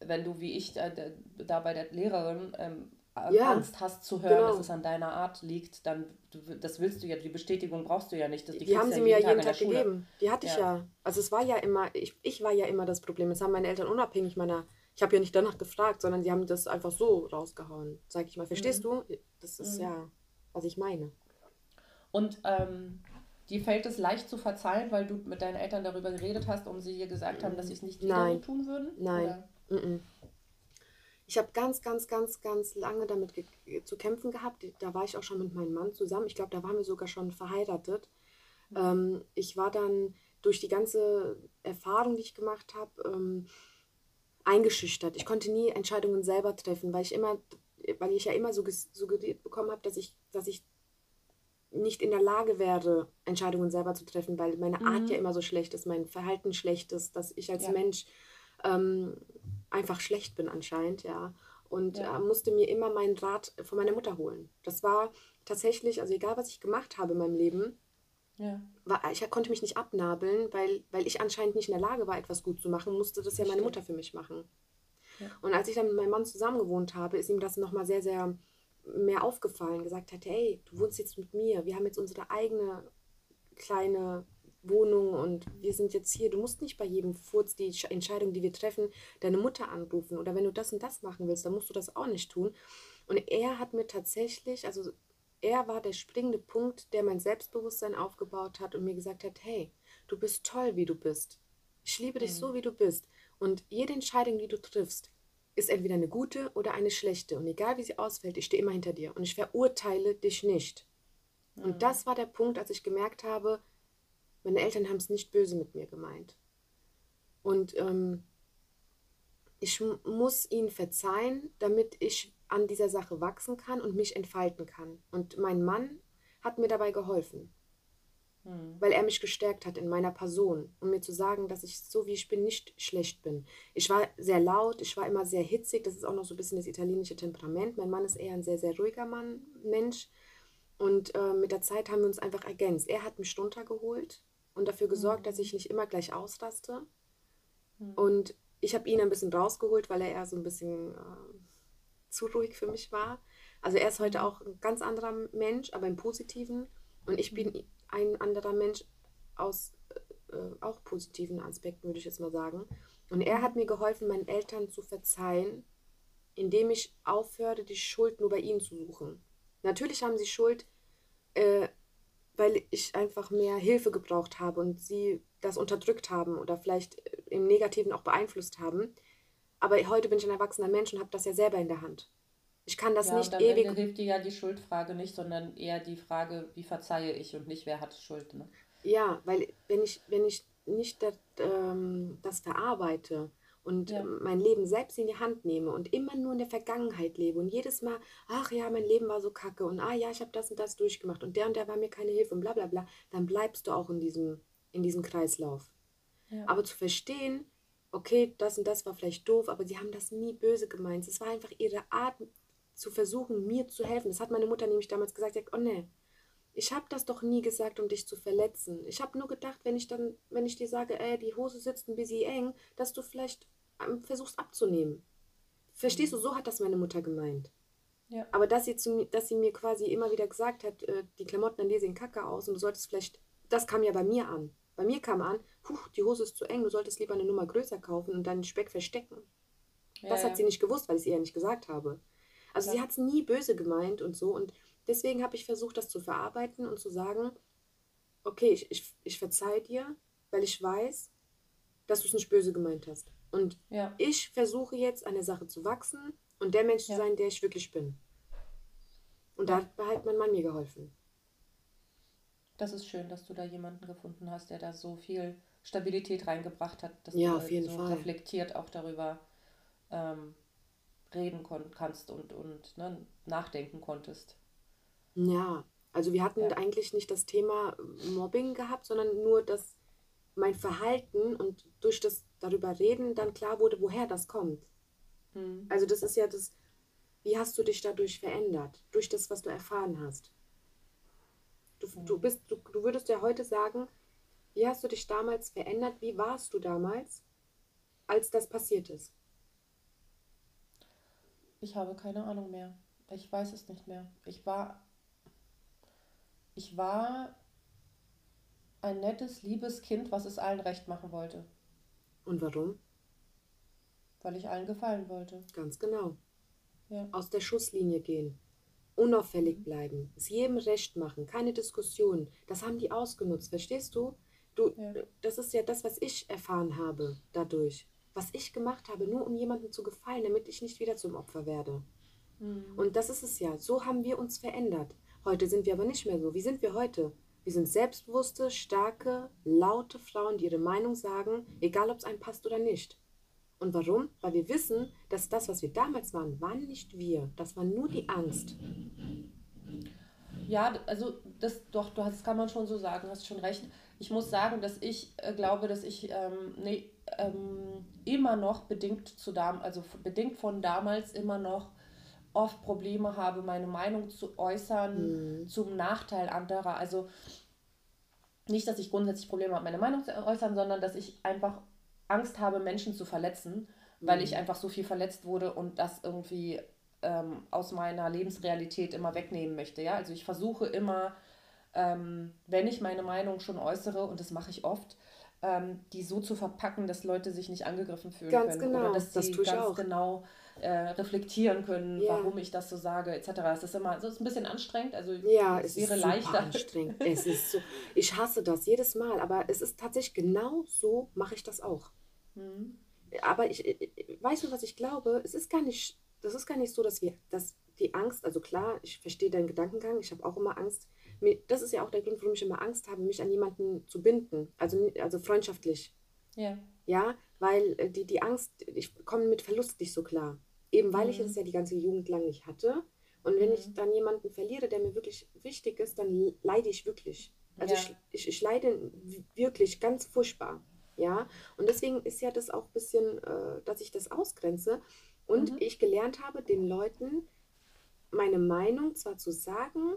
wenn du wie ich da, da- da bei der Lehrerin ähm, äh, ja, Angst hast zu hören, genau. dass es an deiner Art liegt, dann das willst du ja, die Bestätigung brauchst du ja nicht. die, die haben sie ja mir ja jeden Tag, Tag gegeben. Die hatte ja. ich ja. Also es war ja immer, ich, ich war ja immer das Problem. Das haben meine Eltern unabhängig meiner, ich habe ja nicht danach gefragt, sondern die haben das einfach so rausgehauen, sag ich mal. Verstehst mhm. du? Das ist mhm. ja, was ich meine. Und ähm, dir fällt es leicht zu verzeihen, weil du mit deinen Eltern darüber geredet hast, um sie dir gesagt haben, dass sie es nicht wieder Nein. tun würden? Nein. Ich habe ganz, ganz, ganz, ganz lange damit zu kämpfen gehabt. Da war ich auch schon mit meinem Mann zusammen. Ich glaube, da waren wir sogar schon verheiratet. Mhm. Ähm, ich war dann durch die ganze Erfahrung, die ich gemacht habe, ähm, eingeschüchtert. Ich konnte nie Entscheidungen selber treffen, weil ich immer, weil ich ja immer so suggeriert bekommen habe, dass ich, dass ich nicht in der Lage wäre, Entscheidungen selber zu treffen, weil meine mhm. Art ja immer so schlecht ist, mein Verhalten schlecht ist, dass ich als ja. Mensch ähm, einfach schlecht bin anscheinend, ja. Und ja. äh, musste mir immer meinen Rat von meiner Mutter holen. Das war tatsächlich, also egal was ich gemacht habe in meinem Leben, ja. war, ich konnte mich nicht abnabeln, weil, weil ich anscheinend nicht in der Lage war, etwas gut zu machen, musste das ja meine Mutter für mich machen. Und als ich dann mit meinem Mann zusammen gewohnt habe, ist ihm das nochmal sehr, sehr mehr aufgefallen, gesagt hat, hey, du wohnst jetzt mit mir, wir haben jetzt unsere eigene kleine Wohnung und wir sind jetzt hier. Du musst nicht bei jedem Furz die Entscheidung, die wir treffen, deine Mutter anrufen. Oder wenn du das und das machen willst, dann musst du das auch nicht tun. Und er hat mir tatsächlich, also er war der springende Punkt, der mein Selbstbewusstsein aufgebaut hat und mir gesagt hat, hey, du bist toll, wie du bist. Ich liebe dich mhm. so, wie du bist. Und jede Entscheidung, die du triffst, ist entweder eine gute oder eine schlechte. Und egal wie sie ausfällt, ich stehe immer hinter dir. Und ich verurteile dich nicht. Mhm. Und das war der Punkt, als ich gemerkt habe, meine Eltern haben es nicht böse mit mir gemeint. Und ähm, ich muss ihnen verzeihen, damit ich an dieser Sache wachsen kann und mich entfalten kann. Und mein Mann hat mir dabei geholfen, hm. weil er mich gestärkt hat in meiner Person, um mir zu sagen, dass ich so wie ich bin nicht schlecht bin. Ich war sehr laut, ich war immer sehr hitzig, das ist auch noch so ein bisschen das italienische Temperament. Mein Mann ist eher ein sehr, sehr ruhiger Mann, Mensch. Und äh, mit der Zeit haben wir uns einfach ergänzt. Er hat mich runtergeholt und dafür gesorgt, mhm. dass ich nicht immer gleich ausraste. Mhm. Und ich habe ihn ein bisschen rausgeholt, weil er eher so ein bisschen äh, zu ruhig für mich war. Also er ist heute mhm. auch ein ganz anderer Mensch, aber im Positiven. Und ich bin mhm. Ein anderer Mensch aus äh, äh, auch positiven Aspekten, würde ich jetzt mal sagen. Und er hat mir geholfen, meinen Eltern zu verzeihen, indem ich aufhörte, die Schuld nur bei ihnen zu suchen. Natürlich haben sie Schuld äh, weil ich einfach mehr Hilfe gebraucht habe und sie das unterdrückt haben oder vielleicht im Negativen auch beeinflusst haben. Aber heute bin ich ein erwachsener Mensch und habe das ja selber in der Hand. Ich kann das ja, nicht und ewig. hilft dir ja die Schuldfrage nicht, sondern eher die Frage, wie verzeihe ich und nicht, wer hat Schuld. Ne? Ja, weil wenn ich, wenn ich nicht das, ähm, das verarbeite, und ja. mein Leben selbst in die Hand nehme und immer nur in der Vergangenheit lebe und jedes Mal, ach ja, mein Leben war so kacke und ah ja, ich habe das und das durchgemacht und der und der war mir keine Hilfe und bla bla bla, dann bleibst du auch in diesem, in diesem Kreislauf. Ja. Aber zu verstehen, okay, das und das war vielleicht doof, aber sie haben das nie böse gemeint. Es war einfach ihre Art zu versuchen, mir zu helfen. Das hat meine Mutter nämlich damals gesagt, oh ne, ich habe das doch nie gesagt, um dich zu verletzen. Ich habe nur gedacht, wenn ich dann, wenn ich dir sage, ey, die Hose sitzt ein bisschen eng, dass du vielleicht ähm, versuchst abzunehmen. Verstehst du, so hat das meine Mutter gemeint. Ja. Aber dass sie, zu, dass sie mir quasi immer wieder gesagt hat, äh, die Klamotten an dir sehen kacke aus und du solltest vielleicht, das kam ja bei mir an. Bei mir kam an, puh, die Hose ist zu eng, du solltest lieber eine Nummer größer kaufen und deinen Speck verstecken. Ja, das hat ja. sie nicht gewusst, weil ich es ihr ja nicht gesagt habe. Also sie hat es nie böse gemeint und so und Deswegen habe ich versucht, das zu verarbeiten und zu sagen, okay, ich, ich, ich verzeihe dir, weil ich weiß, dass du es nicht böse gemeint hast. Und ja. ich versuche jetzt an der Sache zu wachsen und der Mensch ja. zu sein, der ich wirklich bin. Und da hat mein Mann mir geholfen. Das ist schön, dass du da jemanden gefunden hast, der da so viel Stabilität reingebracht hat, dass ja, du auf jeden so Fall. reflektiert auch darüber ähm, reden kannst und, und ne, nachdenken konntest. Ja, also wir hatten Ja. eigentlich nicht das Thema Mobbing gehabt, sondern nur, dass mein Verhalten und durch das darüber reden dann klar wurde, woher das kommt. Mhm. Also das ist ja das, wie hast du dich dadurch verändert? Durch das, was du erfahren hast. Du, du, mhm. bist, du, du würdest ja heute sagen, wie hast du dich damals verändert? Wie warst du damals, als das passiert ist? Ich habe keine Ahnung mehr. Ich weiß es nicht mehr. Ich war. Ich war ein nettes, liebes Kind, was es allen recht machen wollte. Und warum? Weil ich allen gefallen wollte. Ganz genau. Ja. Aus der Schusslinie gehen. Unauffällig bleiben. Es jedem recht machen. Keine Diskussion. Das haben die ausgenutzt. Verstehst du? Du, Ja. das ist ja das, was ich erfahren habe dadurch. Was ich gemacht habe, nur um jemandem zu gefallen, damit ich nicht wieder zum Opfer werde. Mhm. Und das ist es ja. So haben wir uns verändert. Heute sind wir aber nicht mehr so. Wie sind wir heute? Wir sind selbstbewusste, starke, laute Frauen, die ihre Meinung sagen, egal ob es einem passt oder nicht. Und warum? Weil wir wissen, dass das, was wir damals waren, waren nicht wir. Das war nur die Angst. Ja, also das doch, du hast, das kann man schon so sagen, hast schon recht. Ich muss sagen, dass ich äh, glaube, dass ich ähm, nee, ähm, immer noch bedingt zu dam also bedingt von damals immer noch oft Probleme habe, meine Meinung zu äußern zum Nachteil anderer. Also nicht, dass ich grundsätzlich Probleme habe, meine Meinung zu äußern, sondern dass ich einfach Angst habe, Menschen zu verletzen, weil ich einfach so viel verletzt wurde und das irgendwie ähm, aus meiner Lebensrealität immer wegnehmen möchte. Ja? Also ich versuche immer, ähm, wenn ich meine Meinung schon äußere, und das mache ich oft, ähm, die so zu verpacken, dass Leute sich nicht angegriffen fühlen Ganz können genau, oder dass das sie ganz auch. genau äh, reflektieren können, Ja. warum ich das so sage, etc. Es ist immer, es ist ein bisschen anstrengend, also Ja, es es wäre ist super leichter. anstrengend. Es ist so, ich hasse das jedes Mal, aber es ist tatsächlich genau so mache ich das auch. Mhm. Aber ich, ich weißt du, was ich glaube? Es ist gar nicht, das ist gar nicht so, dass wir, dass die Angst, also klar, ich verstehe deinen Gedankengang, ich habe auch immer Angst. Das ist ja auch der Grund, warum ich immer Angst habe, mich an jemanden zu binden, also, also freundschaftlich. Ja. Ja, weil äh, die, die Angst, ich komme mit Verlust nicht so klar. Eben weil ich Mhm. es ja die ganze Jugend lang nicht hatte. Und wenn ich Mhm. dann jemanden verliere, der mir wirklich wichtig ist, dann leide ich wirklich. Also Ja. ich, ich, ich leide wirklich ganz furchtbar. Ja, und deswegen ist ja das auch ein bisschen, äh, dass ich das ausgrenze und Mhm. ich gelernt habe, den Leuten meine Meinung zwar zu sagen,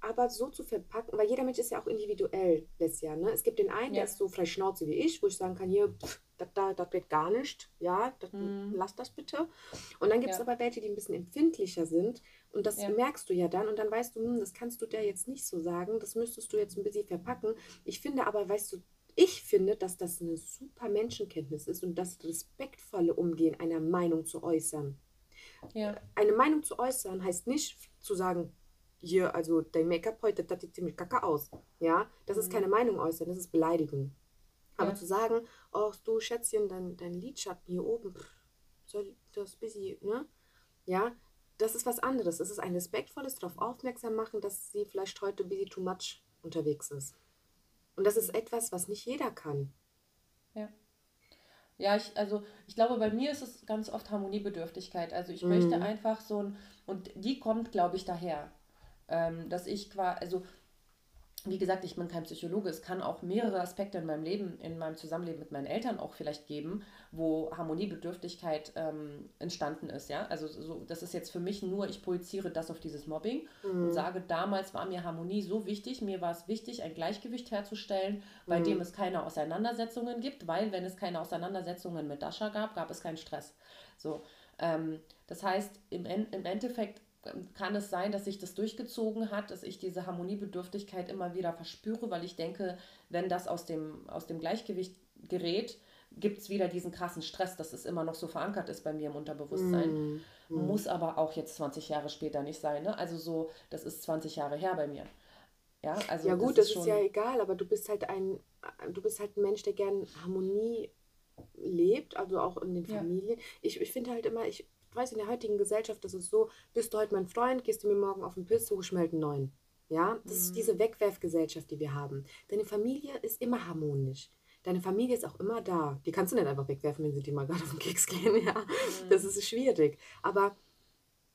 aber so zu verpacken, weil jeder Mensch ist ja auch individuell, Lesja, ne? Es gibt den einen, der Ja. ist so frei Schnauze wie ich, wo ich sagen kann, hier, das da, geht gar nicht, ja, das, Mhm. lass das bitte. Und dann gibt es Ja. aber welche, die ein bisschen empfindlicher sind und das Ja. merkst du ja dann und dann weißt du, hm, das kannst du der jetzt nicht so sagen, das müsstest du jetzt ein bisschen verpacken. Ich finde aber, weißt du, ich finde, dass das eine super Menschenkenntnis ist und das respektvolle Umgehen einer Meinung zu äußern Ja. eine Meinung zu äußern heißt nicht zu sagen, hier, also dein Make-up heute, das sieht ziemlich kacke aus. Ja, das ist keine Meinung äußern, das ist Beleidigung. Aber Ja. zu sagen, oh du Schätzchen, dein, dein Lidschatten hier oben, pff, soll das busy, ne? Ja, das ist was anderes. Das ist ein respektvolles darauf aufmerksam machen, dass sie vielleicht heute busy too much unterwegs ist. Und das ist etwas, was nicht jeder kann. Ja. Ja, ich, also ich glaube, bei mir ist es ganz oft Harmoniebedürftigkeit. Also ich Mhm. möchte einfach so ein, und die kommt, glaube ich, daher, ähm, dass ich quasi, also wie gesagt, ich bin kein Psychologe, es kann auch mehrere Aspekte in meinem Leben, in meinem Zusammenleben mit meinen Eltern auch vielleicht geben, wo Harmoniebedürftigkeit ähm, entstanden ist, ja. Also so, das ist jetzt für mich nur, ich projiziere das auf dieses Mobbing und sage, damals war mir Harmonie so wichtig, mir war es wichtig, ein Gleichgewicht herzustellen, bei dem es keine Auseinandersetzungen gibt, weil wenn es keine Auseinandersetzungen mit Dasha gab, gab es keinen Stress. So, ähm, das heißt, im, En- im Endeffekt kann es sein, dass sich das durchgezogen hat, dass ich diese Harmoniebedürftigkeit immer wieder verspüre, weil ich denke, wenn das aus dem, aus dem Gleichgewicht gerät, gibt es wieder diesen krassen Stress, dass es immer noch so verankert ist bei mir im Unterbewusstsein. Muss aber auch jetzt 20 Jahre später nicht sein. Ne? Also so, das ist 20 Jahre her bei mir. Ja, also ja gut, das ist, schon, ja egal, aber du bist halt ein, du bist halt ein Mensch, der gern Harmonie lebt, also auch in den Ja. Familien. Ich, ich finde halt immer, ich weiß, in der heutigen Gesellschaft ist es so, bist du heute mein Freund, gehst du mir morgen auf den Piss, suche ich mir halt einen neuen. Ja, das ist Mhm. diese Wegwerfgesellschaft, die wir haben. Deine Familie ist immer harmonisch. Deine Familie ist auch immer da. Die kannst du nicht einfach wegwerfen, wenn sie dir mal gerade auf den Keks gehen. Ja, das ist schwierig. Aber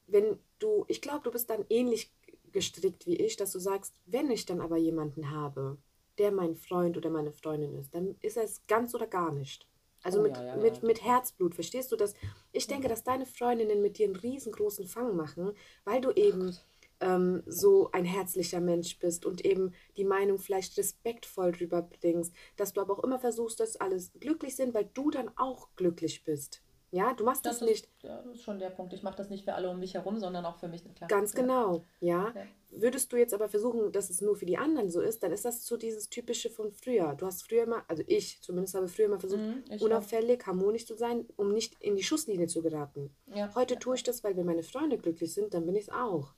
wenn du, ich glaube, du bist dann ähnlich gestrickt wie ich, dass du sagst, wenn ich dann aber jemanden habe, der mein Freund oder meine Freundin ist, dann ist es ganz oder gar nicht. Also Oh mit, ja, ja, mit, mit Herzblut, verstehst du das? Ich denke, dass deine Freundinnen mit dir einen riesengroßen Fang machen, weil du eben ähm, so ein herzlicher Mensch bist und eben die Meinung vielleicht respektvoll rüberbringst, dass du aber auch immer versuchst, dass alles glücklich sind, weil du dann auch glücklich bist. Ja, du machst das, Das nicht. ist, ja, das ist schon der Punkt. Ich mache das nicht für alle um mich herum, sondern auch für mich. Klar. Ganz Ja. genau, ja. Ja. Würdest du jetzt aber versuchen, dass es nur für die anderen so ist, dann ist das so dieses typische von früher. Du hast früher immer, also ich zumindest habe früher immer versucht, Mhm, unauffällig, harmonisch zu sein, um nicht in die Schusslinie zu geraten. Ja. Heute tue ich das, weil wenn meine Freunde glücklich sind, dann bin ich es auch.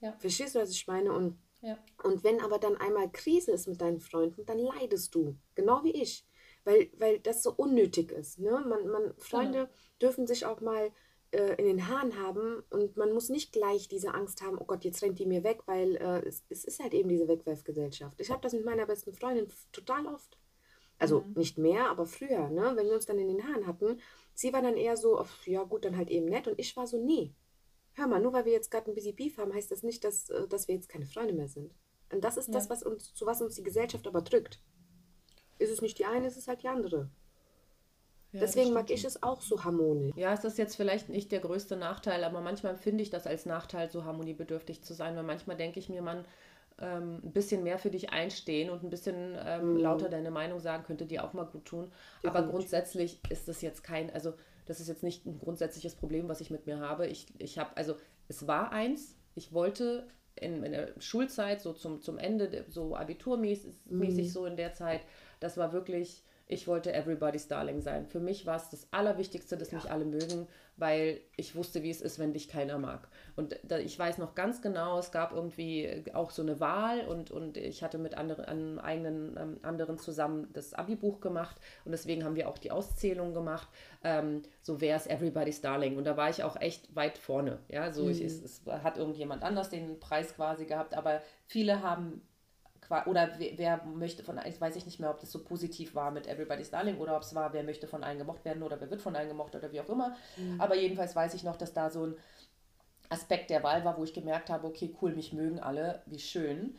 Ja. Verstehst du, was ich meine? Und, und wenn aber dann einmal Krise ist mit deinen Freunden, dann leidest du, genau wie ich. Weil, weil das so unnötig ist. Ne? Man, man, Freunde dürfen sich auch mal äh, in den Haaren haben und man muss nicht gleich diese Angst haben, oh Gott, jetzt rennt die mir weg, weil äh, es, es ist halt eben diese Wegwerfgesellschaft. Ich habe das mit meiner besten Freundin total oft. Also Mhm. nicht mehr, aber früher, ne? wenn wir uns dann in den Haaren hatten. Sie war dann eher so, ach, ja gut, dann halt eben nett. Und ich war so, nee. Hör mal, nur weil wir jetzt gerade ein bisschen Beef haben, heißt das nicht, dass, äh, dass wir jetzt keine Freunde mehr sind. Und das ist das, Ja. was uns, zu was uns die Gesellschaft aber drückt. Ist es nicht die eine, ist es halt die andere. Ja, Deswegen mag ich es auch so harmonisch. Ja, es ist jetzt vielleicht nicht der größte Nachteil, aber manchmal empfinde ich das als Nachteil, so harmoniebedürftig zu sein, weil manchmal denke ich mir, man ähm, ein bisschen mehr für dich einstehen und ein bisschen ähm, Mhm. lauter deine Meinung sagen, könnte dir auch mal gut tun. Aber Definitiv. grundsätzlich ist das jetzt kein, also das ist jetzt nicht ein grundsätzliches Problem, was ich mit mir habe. Ich, ich habe, also es war eins, ich wollte in, in der Schulzeit, so zum, zum Ende, so abiturmäßig mäßig so in der Zeit, das war wirklich, ich wollte everybody's darling sein. Für mich war es das Allerwichtigste, dass mich alle mögen, weil ich wusste, wie es ist, wenn dich keiner mag. Und da, ich weiß noch ganz genau, es gab irgendwie auch so eine Wahl und, und ich hatte mit anderen, einem eigenen ähm, anderen zusammen das Abi-Buch gemacht und deswegen haben wir auch die Auszählung gemacht. Ähm, so wer ist Everybody's Darling? Und da war ich auch echt weit vorne. Ja, so ich, es, es hat irgendjemand anders den Preis quasi gehabt, aber viele haben oder wer, wer möchte von allen, weiß ich nicht mehr, ob das so positiv war mit Everybody's Darling oder ob es war, wer möchte von allen gemocht werden oder wer wird von allen gemocht oder wie auch immer. Aber jedenfalls weiß ich noch, dass da so ein Aspekt der Wahl war, wo ich gemerkt habe, okay, cool, mich mögen alle, wie schön.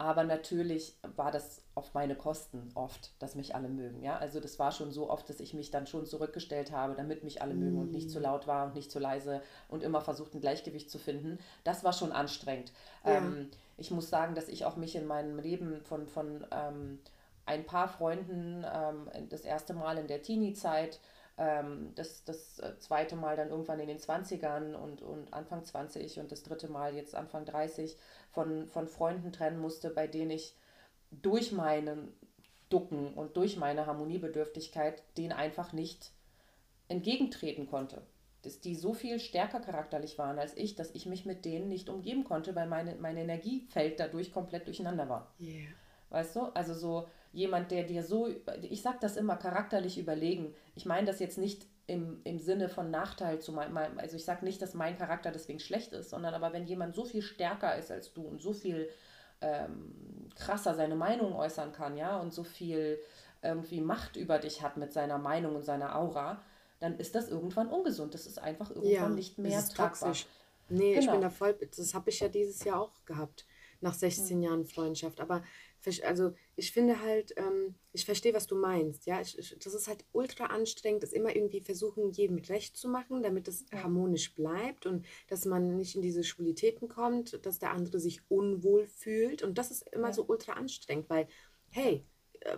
Aber natürlich war das auf meine Kosten oft, dass mich alle mögen. Ja? Also das war schon so oft, dass ich mich dann schon zurückgestellt habe, damit mich alle mögen und nicht zu laut war und nicht zu leise und immer versucht, ein Gleichgewicht zu finden. Das war schon anstrengend. Ja. Ähm, ich muss sagen, dass ich auch mich in meinem Leben von, von ähm, ein paar Freunden ähm, das erste Mal in der Teenie-Zeit, ähm, das, das äh, zweite Mal dann irgendwann in den 20ern und, und Anfang 20 und das dritte Mal jetzt Anfang 30 von, von Freunden trennen musste, bei denen ich durch meinen Ducken und durch meine Harmoniebedürftigkeit denen einfach nicht entgegentreten konnte. Dass die so viel stärker charakterlich waren als ich, dass ich mich mit denen nicht umgeben konnte, weil meine, mein Energiefeld dadurch komplett durcheinander war. Yeah. Weißt du? Also so jemand, der dir so, ich sag das immer, charakterlich überlegen. Ich meine das jetzt nicht im, im Sinne von Nachteil zu meinem, also ich sag nicht, dass mein Charakter deswegen schlecht ist, sondern aber wenn jemand so viel stärker ist als du und so viel ähm, krasser seine Meinung äußern kann, ja, und so viel irgendwie Macht über dich hat mit seiner Meinung und seiner Aura, dann ist das irgendwann ungesund. Das ist einfach irgendwann Ja, nicht mehr ist tragbar. toxisch. Nee, ich Genau. bin da voll, das habe ich ja dieses Jahr auch gehabt, nach 16 Hm. Jahren Freundschaft. Aber also ich finde halt, ähm, ich verstehe, was du meinst. Ja, ich, ich, das ist halt ultra anstrengend, das immer irgendwie versuchen, jedem recht zu machen, damit es harmonisch bleibt und dass man nicht in diese Schwulitäten kommt, dass der andere sich unwohl fühlt. Und das ist immer Ja. so ultra anstrengend, weil, hey,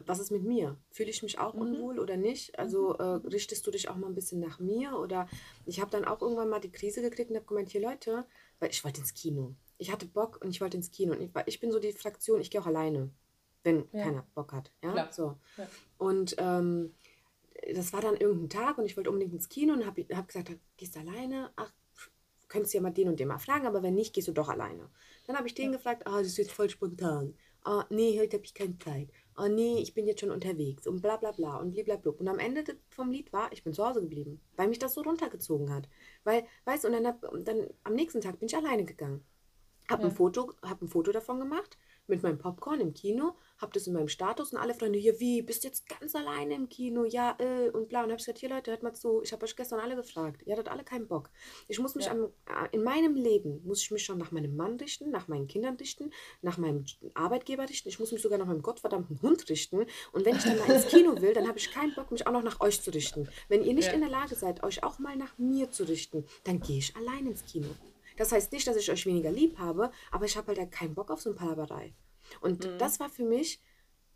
was ist mit mir? Fühle ich mich Mhm. auch unwohl oder nicht? Also äh, richtest du dich auch mal ein bisschen nach mir? Oder ich habe dann auch irgendwann mal die Krise gekriegt und habe gemeint, hier Leute, weil ich wollte ins Kino. Ich hatte Bock und ich wollte ins Kino. Und ich, war- ich bin so die Fraktion, ich gehe auch alleine, wenn Ja. keiner Bock hat. Ja, Klar. so. Ja. Und ähm, das war dann irgendein Tag und ich wollte unbedingt ins Kino und habe hab gesagt, gehst du alleine? Ach, könntest ja mal den und den mal fragen, aber wenn nicht, gehst du doch alleine. Dann habe ich den gefragt, ah, das ist jetzt voll spontan. Ah, nee, heute habe ich keine Zeit. Ah, nee, ich bin jetzt schon unterwegs und bla bla bla und blablabla. Und am Ende de- vom Lied war, ich bin zu Hause geblieben, weil mich das so runtergezogen hat. Weil, weißt du, und dann, hab, dann am nächsten Tag bin ich alleine gegangen. Hab, Ja. ein Foto, hab ein Foto davon gemacht mit meinem Popcorn im Kino, hab das in meinem Status und alle Freunde, hier, wie, bist jetzt ganz alleine im Kino? Ja, äh, und bla. Und hab ich gesagt, hier Leute, hört mal zu, ich habe euch gestern alle gefragt. Ihr hattet alle keinen Bock. Ich muss mich Ja. am, äh, in meinem Leben, muss ich mich schon nach meinem Mann richten, nach meinen Kindern richten, nach meinem Arbeitgeber richten, ich muss mich sogar nach meinem gottverdammten Hund richten. Und wenn ich dann mal ins Kino will, dann habe ich keinen Bock, mich auch noch nach euch zu richten. Wenn ihr nicht Ja. in der Lage seid, euch auch mal nach mir zu richten, dann gehe ich allein ins Kino. Das heißt nicht, dass ich euch weniger lieb habe, aber ich habe halt ja keinen Bock auf so eine Palaverei. Und Mhm. das war für mich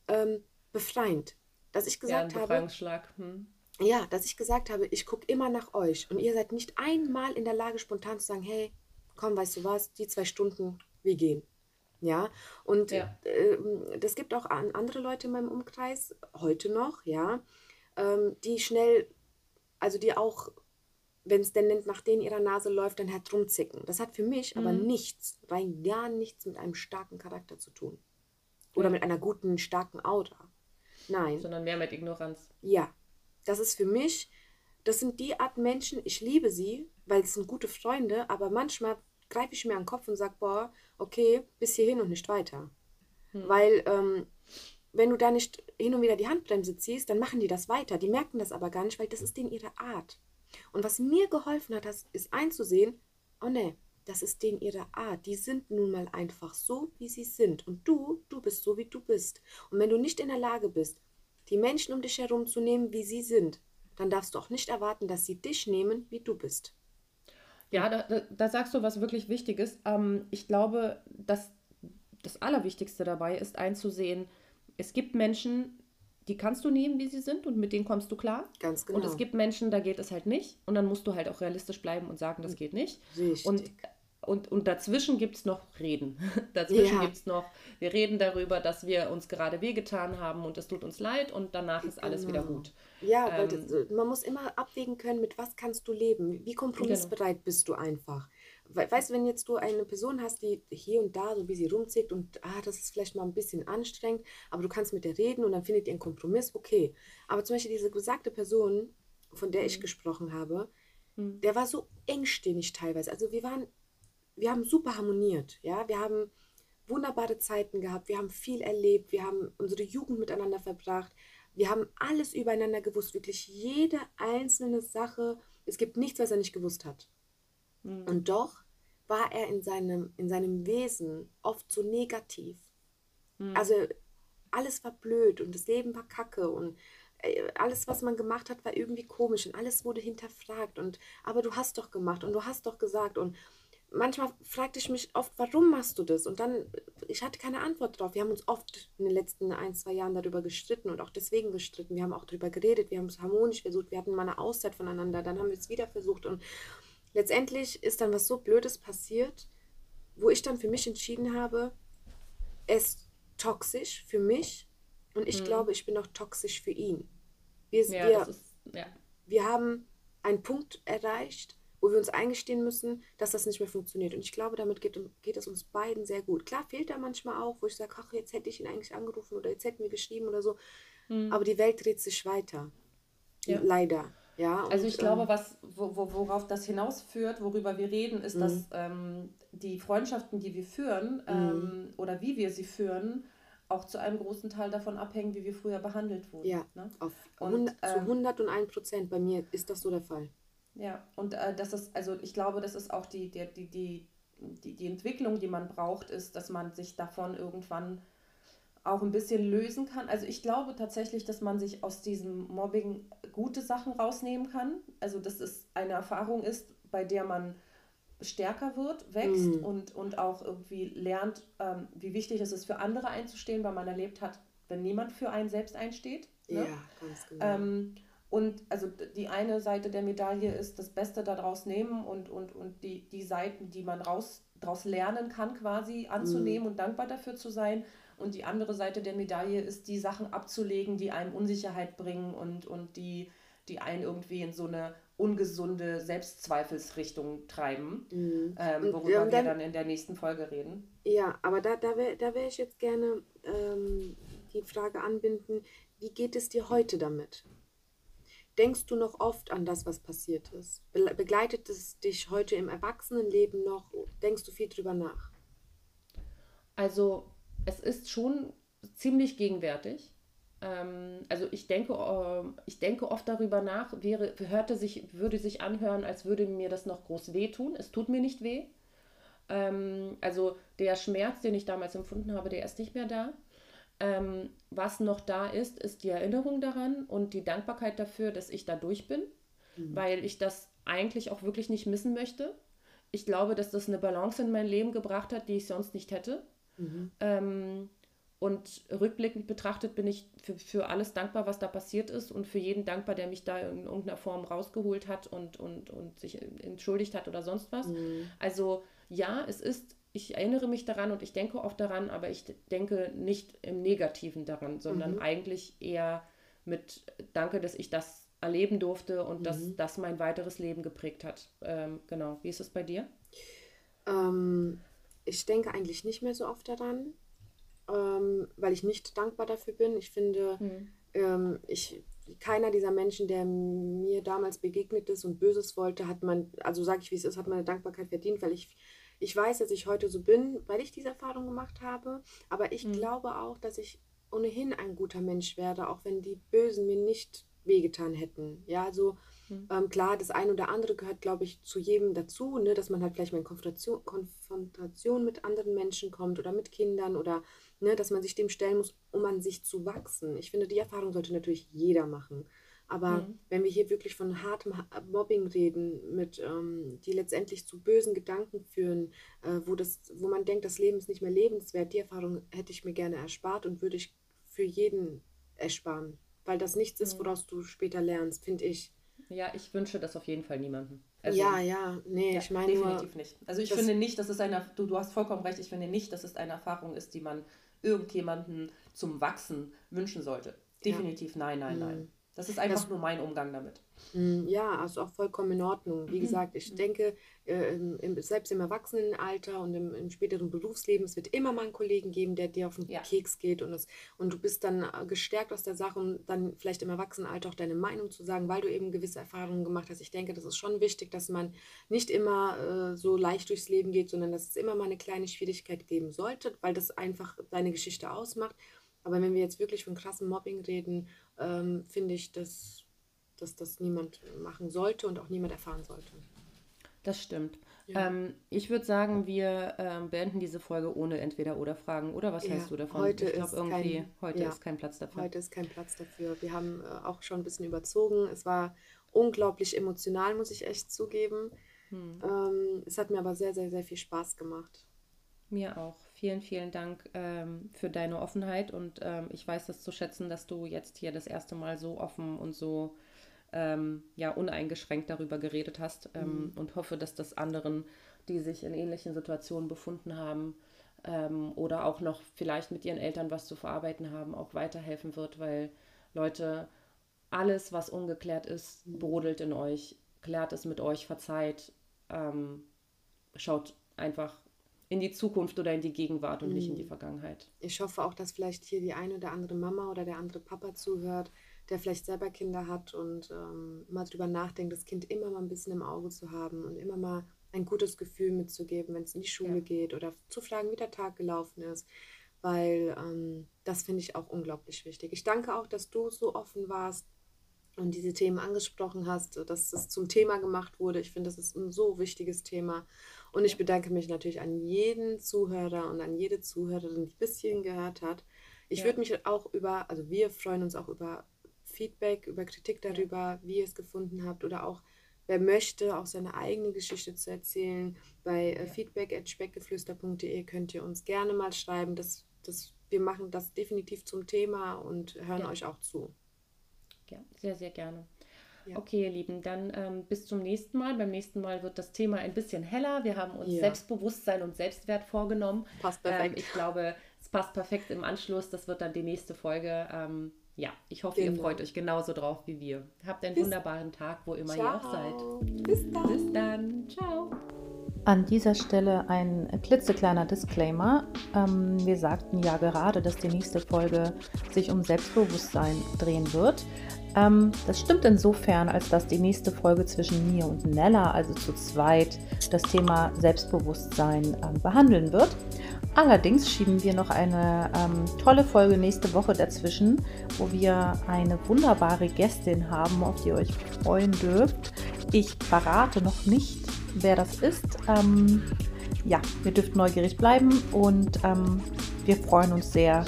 ähm, befreiend, dass ich Ja, gesagt habe, Befreiungsschlag. Hm. Ja, dass ich gesagt habe, ich gucke immer nach euch und ihr seid nicht einmal in der Lage, spontan zu sagen, hey, komm, weißt du was, die zwei Stunden, wir gehen. Ja, und Ja. ähm, das gibt auch an andere Leute in meinem Umkreis, heute noch, ja, ähm, die schnell, also die auch, wenn es denn nach denen ihrer Nase läuft, dann halt rumzicken. Das hat für mich aber Mhm. nichts, rein gar nichts mit einem starken Charakter zu tun. Oder Ja. mit einer guten, starken Aura. Nein. Sondern mehr mit Ignoranz. Ja, das ist für mich, das sind die Art Menschen, ich liebe sie, weil es sind gute Freunde, aber manchmal greife ich mir an den Kopf und sage, boah, okay, bis hierhin und nicht weiter. Weil, ähm, wenn du da nicht hin und wieder die Handbremse ziehst, dann machen die das weiter. Die merken das aber gar nicht, weil das ist denen ihre Art. Und was mir geholfen hat, ist einzusehen, oh ne, das ist denen ihre Art. Die sind nun mal einfach so, wie sie sind. Und du, du bist so, wie du bist. Und wenn du nicht in der Lage bist, die Menschen um dich herum zu nehmen, wie sie sind, dann darfst du auch nicht erwarten, dass sie dich nehmen, wie du bist. Ja, da, da, da sagst du was wirklich Wichtiges. Ähm, ich glaube, dass das Allerwichtigste dabei ist, einzusehen, es gibt Menschen, die kannst du nehmen, wie sie sind und mit denen kommst du klar. Ganz genau. Und es gibt Menschen, da geht es halt nicht. Und dann musst du halt auch realistisch bleiben und sagen, das geht nicht. Richtig. Und, und, und dazwischen gibt es noch Reden. dazwischen Ja. gibt es noch, wir reden darüber, dass wir uns gerade wehgetan haben und es tut uns leid und danach ist alles wieder Genau. gut. Ja, weil Ähm, das, man muss immer abwägen können, mit was kannst du leben? Wie kompromissbereit bist du einfach? We weißt du, wenn jetzt du eine Person hast, die hier und da so wie sie rumzickt und ah, das ist vielleicht mal ein bisschen anstrengend, aber du kannst mit der reden und dann findet ihr einen Kompromiss, okay. Aber zum Beispiel diese besagte Person, von der ich gesprochen habe, Mhm. der war so engstirnig teilweise. Also wir waren, wir haben super harmoniert, ja, wir haben wunderbare Zeiten gehabt, wir haben viel erlebt, wir haben unsere Jugend miteinander verbracht, wir haben alles übereinander gewusst, wirklich jede einzelne Sache. Es gibt nichts, was er nicht gewusst hat. Und doch war er in seinem, in seinem Wesen oft so negativ. Also alles war blöd und das Leben war kacke und äh, alles, was man gemacht hat, war irgendwie komisch und alles wurde hinterfragt und aber du hast doch gemacht und du hast doch gesagt und manchmal fragte ich mich oft, warum machst du das? Und dann, ich hatte keine Antwort drauf. Wir haben uns oft in den letzten ein, zwei Jahren darüber gestritten und auch deswegen gestritten. Wir haben auch darüber geredet, wir haben es harmonisch versucht, wir hatten mal eine Auszeit voneinander, dann haben wir es wieder versucht und letztendlich ist dann was so Blödes passiert, wo ich dann für mich entschieden habe, er ist toxisch für mich und ich glaube, ich bin auch toxisch für ihn. Wir, Ja, wir, ist, ja. wir haben einen Punkt erreicht, wo wir uns eingestehen müssen, dass das nicht mehr funktioniert. Und ich glaube, damit geht, geht es uns beiden sehr gut. Klar fehlt da manchmal auch, wo ich sage, ach, jetzt hätte ich ihn eigentlich angerufen oder jetzt hätten wir geschrieben oder so. Aber die Welt dreht sich weiter. Ja. Leider. Ja, Also ich glaube, ähm, was, wo, wo, worauf das hinausführt, worüber wir reden, ist, Mhm. dass ähm, die Freundschaften, die wir führen Mhm. ähm, oder wie wir sie führen, auch zu einem großen Teil davon abhängen, wie wir früher behandelt wurden. ja, Ne? auf Und, 100, zu ähm, 101 Prozent bei mir ist das so der Fall. Ja, und äh, das ist, also ich glaube, das ist auch die, die, die, die, die, die Entwicklung, die man braucht, ist, dass man sich davon irgendwann auch ein bisschen lösen kann. Also ich glaube tatsächlich, dass man sich aus diesem Mobbing gute Sachen rausnehmen kann. Also dass es eine Erfahrung ist, bei der man stärker wird, wächst Mhm. und, und auch irgendwie lernt, ähm, wie wichtig es ist, für andere einzustehen, weil man erlebt hat, wenn niemand für einen selbst einsteht. Ne? Ja, ganz genau. Ähm, und also die eine Seite der Medaille ist das Beste daraus nehmen und, und, und die, die Seiten, die man raus, daraus lernen kann, quasi anzunehmen und dankbar dafür zu sein. Und die andere Seite der Medaille ist, die Sachen abzulegen, die einem Unsicherheit bringen und, und die, die einen irgendwie in so eine ungesunde Selbstzweifelsrichtung treiben, Mhm. ähm, worüber ähm, wir dann- dann in der nächsten Folge reden. Ja, aber da, da wäre da wär ich jetzt gerne ähm, die Frage anbinden, wie geht es dir heute damit? Denkst du noch oft an das, was passiert ist? Be begleitet es dich heute im Erwachsenenleben noch? Denkst du viel drüber nach? Also es ist schon ziemlich gegenwärtig. Ähm, also ich denke, ähm, ich denke oft darüber nach, wäre, hörte sich, würde sich anhören, als würde mir das noch groß wehtun. Es tut mir nicht weh. Ähm, also der Schmerz, den ich damals empfunden habe, der ist nicht mehr da. Ähm, was noch da ist, ist die Erinnerung daran und die Dankbarkeit dafür, dass ich da durch bin, weil ich das eigentlich auch wirklich nicht missen möchte. Ich glaube, dass das eine Balance in mein Leben gebracht hat, die ich sonst nicht hätte. Ähm, Und rückblickend betrachtet bin ich für, für alles dankbar, was da passiert ist und für jeden dankbar, der mich da in irgendeiner Form rausgeholt hat und, und, und sich entschuldigt hat oder sonst was. Mhm. Also ja, es ist, ich erinnere mich daran und ich denke oft daran, aber ich denke nicht im Negativen daran, sondern mhm. eigentlich eher mit Danke, dass ich das erleben durfte und mhm. dass das mein weiteres Leben geprägt hat. Ähm, genau. Wie ist es bei dir? Ähm, ich denke eigentlich nicht mehr so oft daran ähm, weil ich nicht dankbar dafür bin. Ich finde, mhm. ähm, ich, keiner dieser Menschen, der mir damals begegnet ist und Böses wollte, hat man, also sage ich wie es ist, hat meine Dankbarkeit verdient, weil ich, ich weiß, dass ich heute so bin, weil ich diese Erfahrung gemacht habe. Aber ich mhm. glaube auch, dass ich ohnehin ein guter Mensch werde, auch wenn die Bösen mir nicht wehgetan hätten. Ja, also Mhm. Ähm, klar, das eine oder andere gehört, glaube ich, zu jedem dazu, ne? dass man halt vielleicht mal in Konfrontation, Konfrontation mit anderen Menschen kommt oder mit Kindern oder ne, dass man sich dem stellen muss, um an sich zu wachsen. Ich finde, die Erfahrung sollte natürlich jeder machen. Aber mhm. wenn wir hier wirklich von hartem Mobbing reden, mit, ähm, die letztendlich zu bösen Gedanken führen, äh, wo, das, wo man denkt, das Leben ist nicht mehr lebenswert, die Erfahrung hätte ich mir gerne erspart und würde ich für jeden ersparen. Weil das nichts ist, mhm. woraus du später lernst, finde ich. Ja, ich wünsche das auf jeden Fall niemandem. Also, ja, ja, nee, ja, ich meine. Definitiv nur, nicht. Also ich finde nicht, dass es eine, du, du hast vollkommen recht, ich finde nicht, dass es eine Erfahrung ist, die man irgendjemanden zum Wachsen wünschen sollte. Definitiv ja. nein, nein, nein. Das ist einfach das, nur mein Umgang damit. Mm, ja, also auch vollkommen in Ordnung. Wie mhm. gesagt, ich mhm. denke, äh, selbst im Erwachsenenalter und im, im, späteren Berufsleben, es wird immer mal einen Kollegen geben, der dir auf den ja. Keks geht und, das, und du bist dann äh, gestärkt aus der Sache und dann vielleicht im Erwachsenenalter auch deine Meinung zu sagen, weil du eben gewisse Erfahrungen gemacht hast. Ich denke, das ist schon wichtig, dass man nicht immer äh, so leicht durchs Leben geht, sondern dass es immer mal eine kleine Schwierigkeit geben sollte, weil das einfach deine Geschichte ausmacht. Aber wenn wir jetzt wirklich von krassem Mobbing reden, ähm, finde ich, dass, dass das niemand machen sollte und auch niemand erfahren sollte. Das stimmt. Ja. Ähm, ich würde sagen, wir ähm, beenden diese Folge ohne Entweder-Oder-Fragen. Oder was ja, hältst du davon? Heute ich glaube, irgendwie, kein, heute ja, ist kein Platz dafür. Heute ist kein Platz dafür. Wir haben äh, auch schon ein bisschen überzogen. Es war unglaublich emotional, muss ich echt zugeben. Hm. Ähm, es hat mir aber sehr, sehr, sehr viel Spaß gemacht. Mir auch. Vielen, vielen Dank ähm, für deine Offenheit und ähm, ich weiß es zu schätzen, dass du jetzt hier das erste Mal so offen und so ähm, ja, uneingeschränkt darüber geredet hast ähm, mhm. und hoffe, dass das anderen, die sich in ähnlichen Situationen befunden haben ähm, oder auch noch vielleicht mit ihren Eltern was zu verarbeiten haben, auch weiterhelfen wird, weil Leute, alles, was ungeklärt ist, mhm. brodelt in euch, klärt es mit euch, verzeiht, ähm, schaut einfach in die Zukunft oder in die Gegenwart und mhm. nicht in die mhm. Vergangenheit. Ich hoffe auch, dass vielleicht hier die eine oder andere Mama oder der andere Papa zuhört, der vielleicht selber Kinder hat und ähm, mal drüber nachdenkt, das Kind immer mal ein bisschen im Auge zu haben und immer mal ein gutes Gefühl mitzugeben, wenn es in die Schule ja. geht oder zu fragen, wie der Tag gelaufen ist. Weil ähm, das finde ich auch unglaublich wichtig. Ich danke auch, dass du so offen warst, und diese Themen angesprochen hast, dass es zum Thema gemacht wurde. Ich finde, das ist ein so wichtiges Thema. Und ich bedanke mich natürlich an jeden Zuhörer und an jede Zuhörerin, die bis hierhin gehört hat. Ich ja. würde mich auch über, also wir freuen uns auch über Feedback, über Kritik darüber, ja. wie ihr es gefunden habt oder auch wer möchte, auch seine eigene Geschichte zu erzählen. Bei äh, ja. feedback.speckgeflüster.de könnt ihr uns gerne mal schreiben. Das, das, wir machen das definitiv zum Thema und hören ja. euch auch zu. Ja, sehr, sehr gerne. Ja. Okay, ihr Lieben, dann ähm, bis zum nächsten Mal. Beim nächsten Mal wird das Thema ein bisschen heller. Wir haben uns ja. Selbstbewusstsein und Selbstwert vorgenommen. Passt ähm, perfekt. Ähm, ich glaube, es passt perfekt im Anschluss. Das wird dann die nächste Folge. Ähm, ja, ich hoffe, genau. ihr freut euch genauso drauf wie wir. Habt einen bis wunderbaren Tag, wo immer Ciao. ihr auch seid. Bis dann. Bis dann. Ciao. An dieser Stelle ein klitzekleiner Disclaimer. Ähm, wir sagten ja gerade, dass die nächste Folge sich um Selbstbewusstsein drehen wird. Ähm, das stimmt insofern, als dass die nächste Folge zwischen mir und Nella, also zu zweit, das Thema Selbstbewusstsein ähm, behandeln wird. Allerdings schieben wir noch eine ähm, tolle Folge nächste Woche dazwischen, wo wir eine wunderbare Gästin haben, auf die ihr euch freuen dürft. Ich verrate noch nicht, wer das ist. Ähm, ja, ihr dürft neugierig bleiben und ähm, wir freuen uns sehr,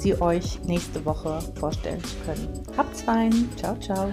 sie euch nächste Woche vorstellen zu können. Habt's fein. Ciao, ciao.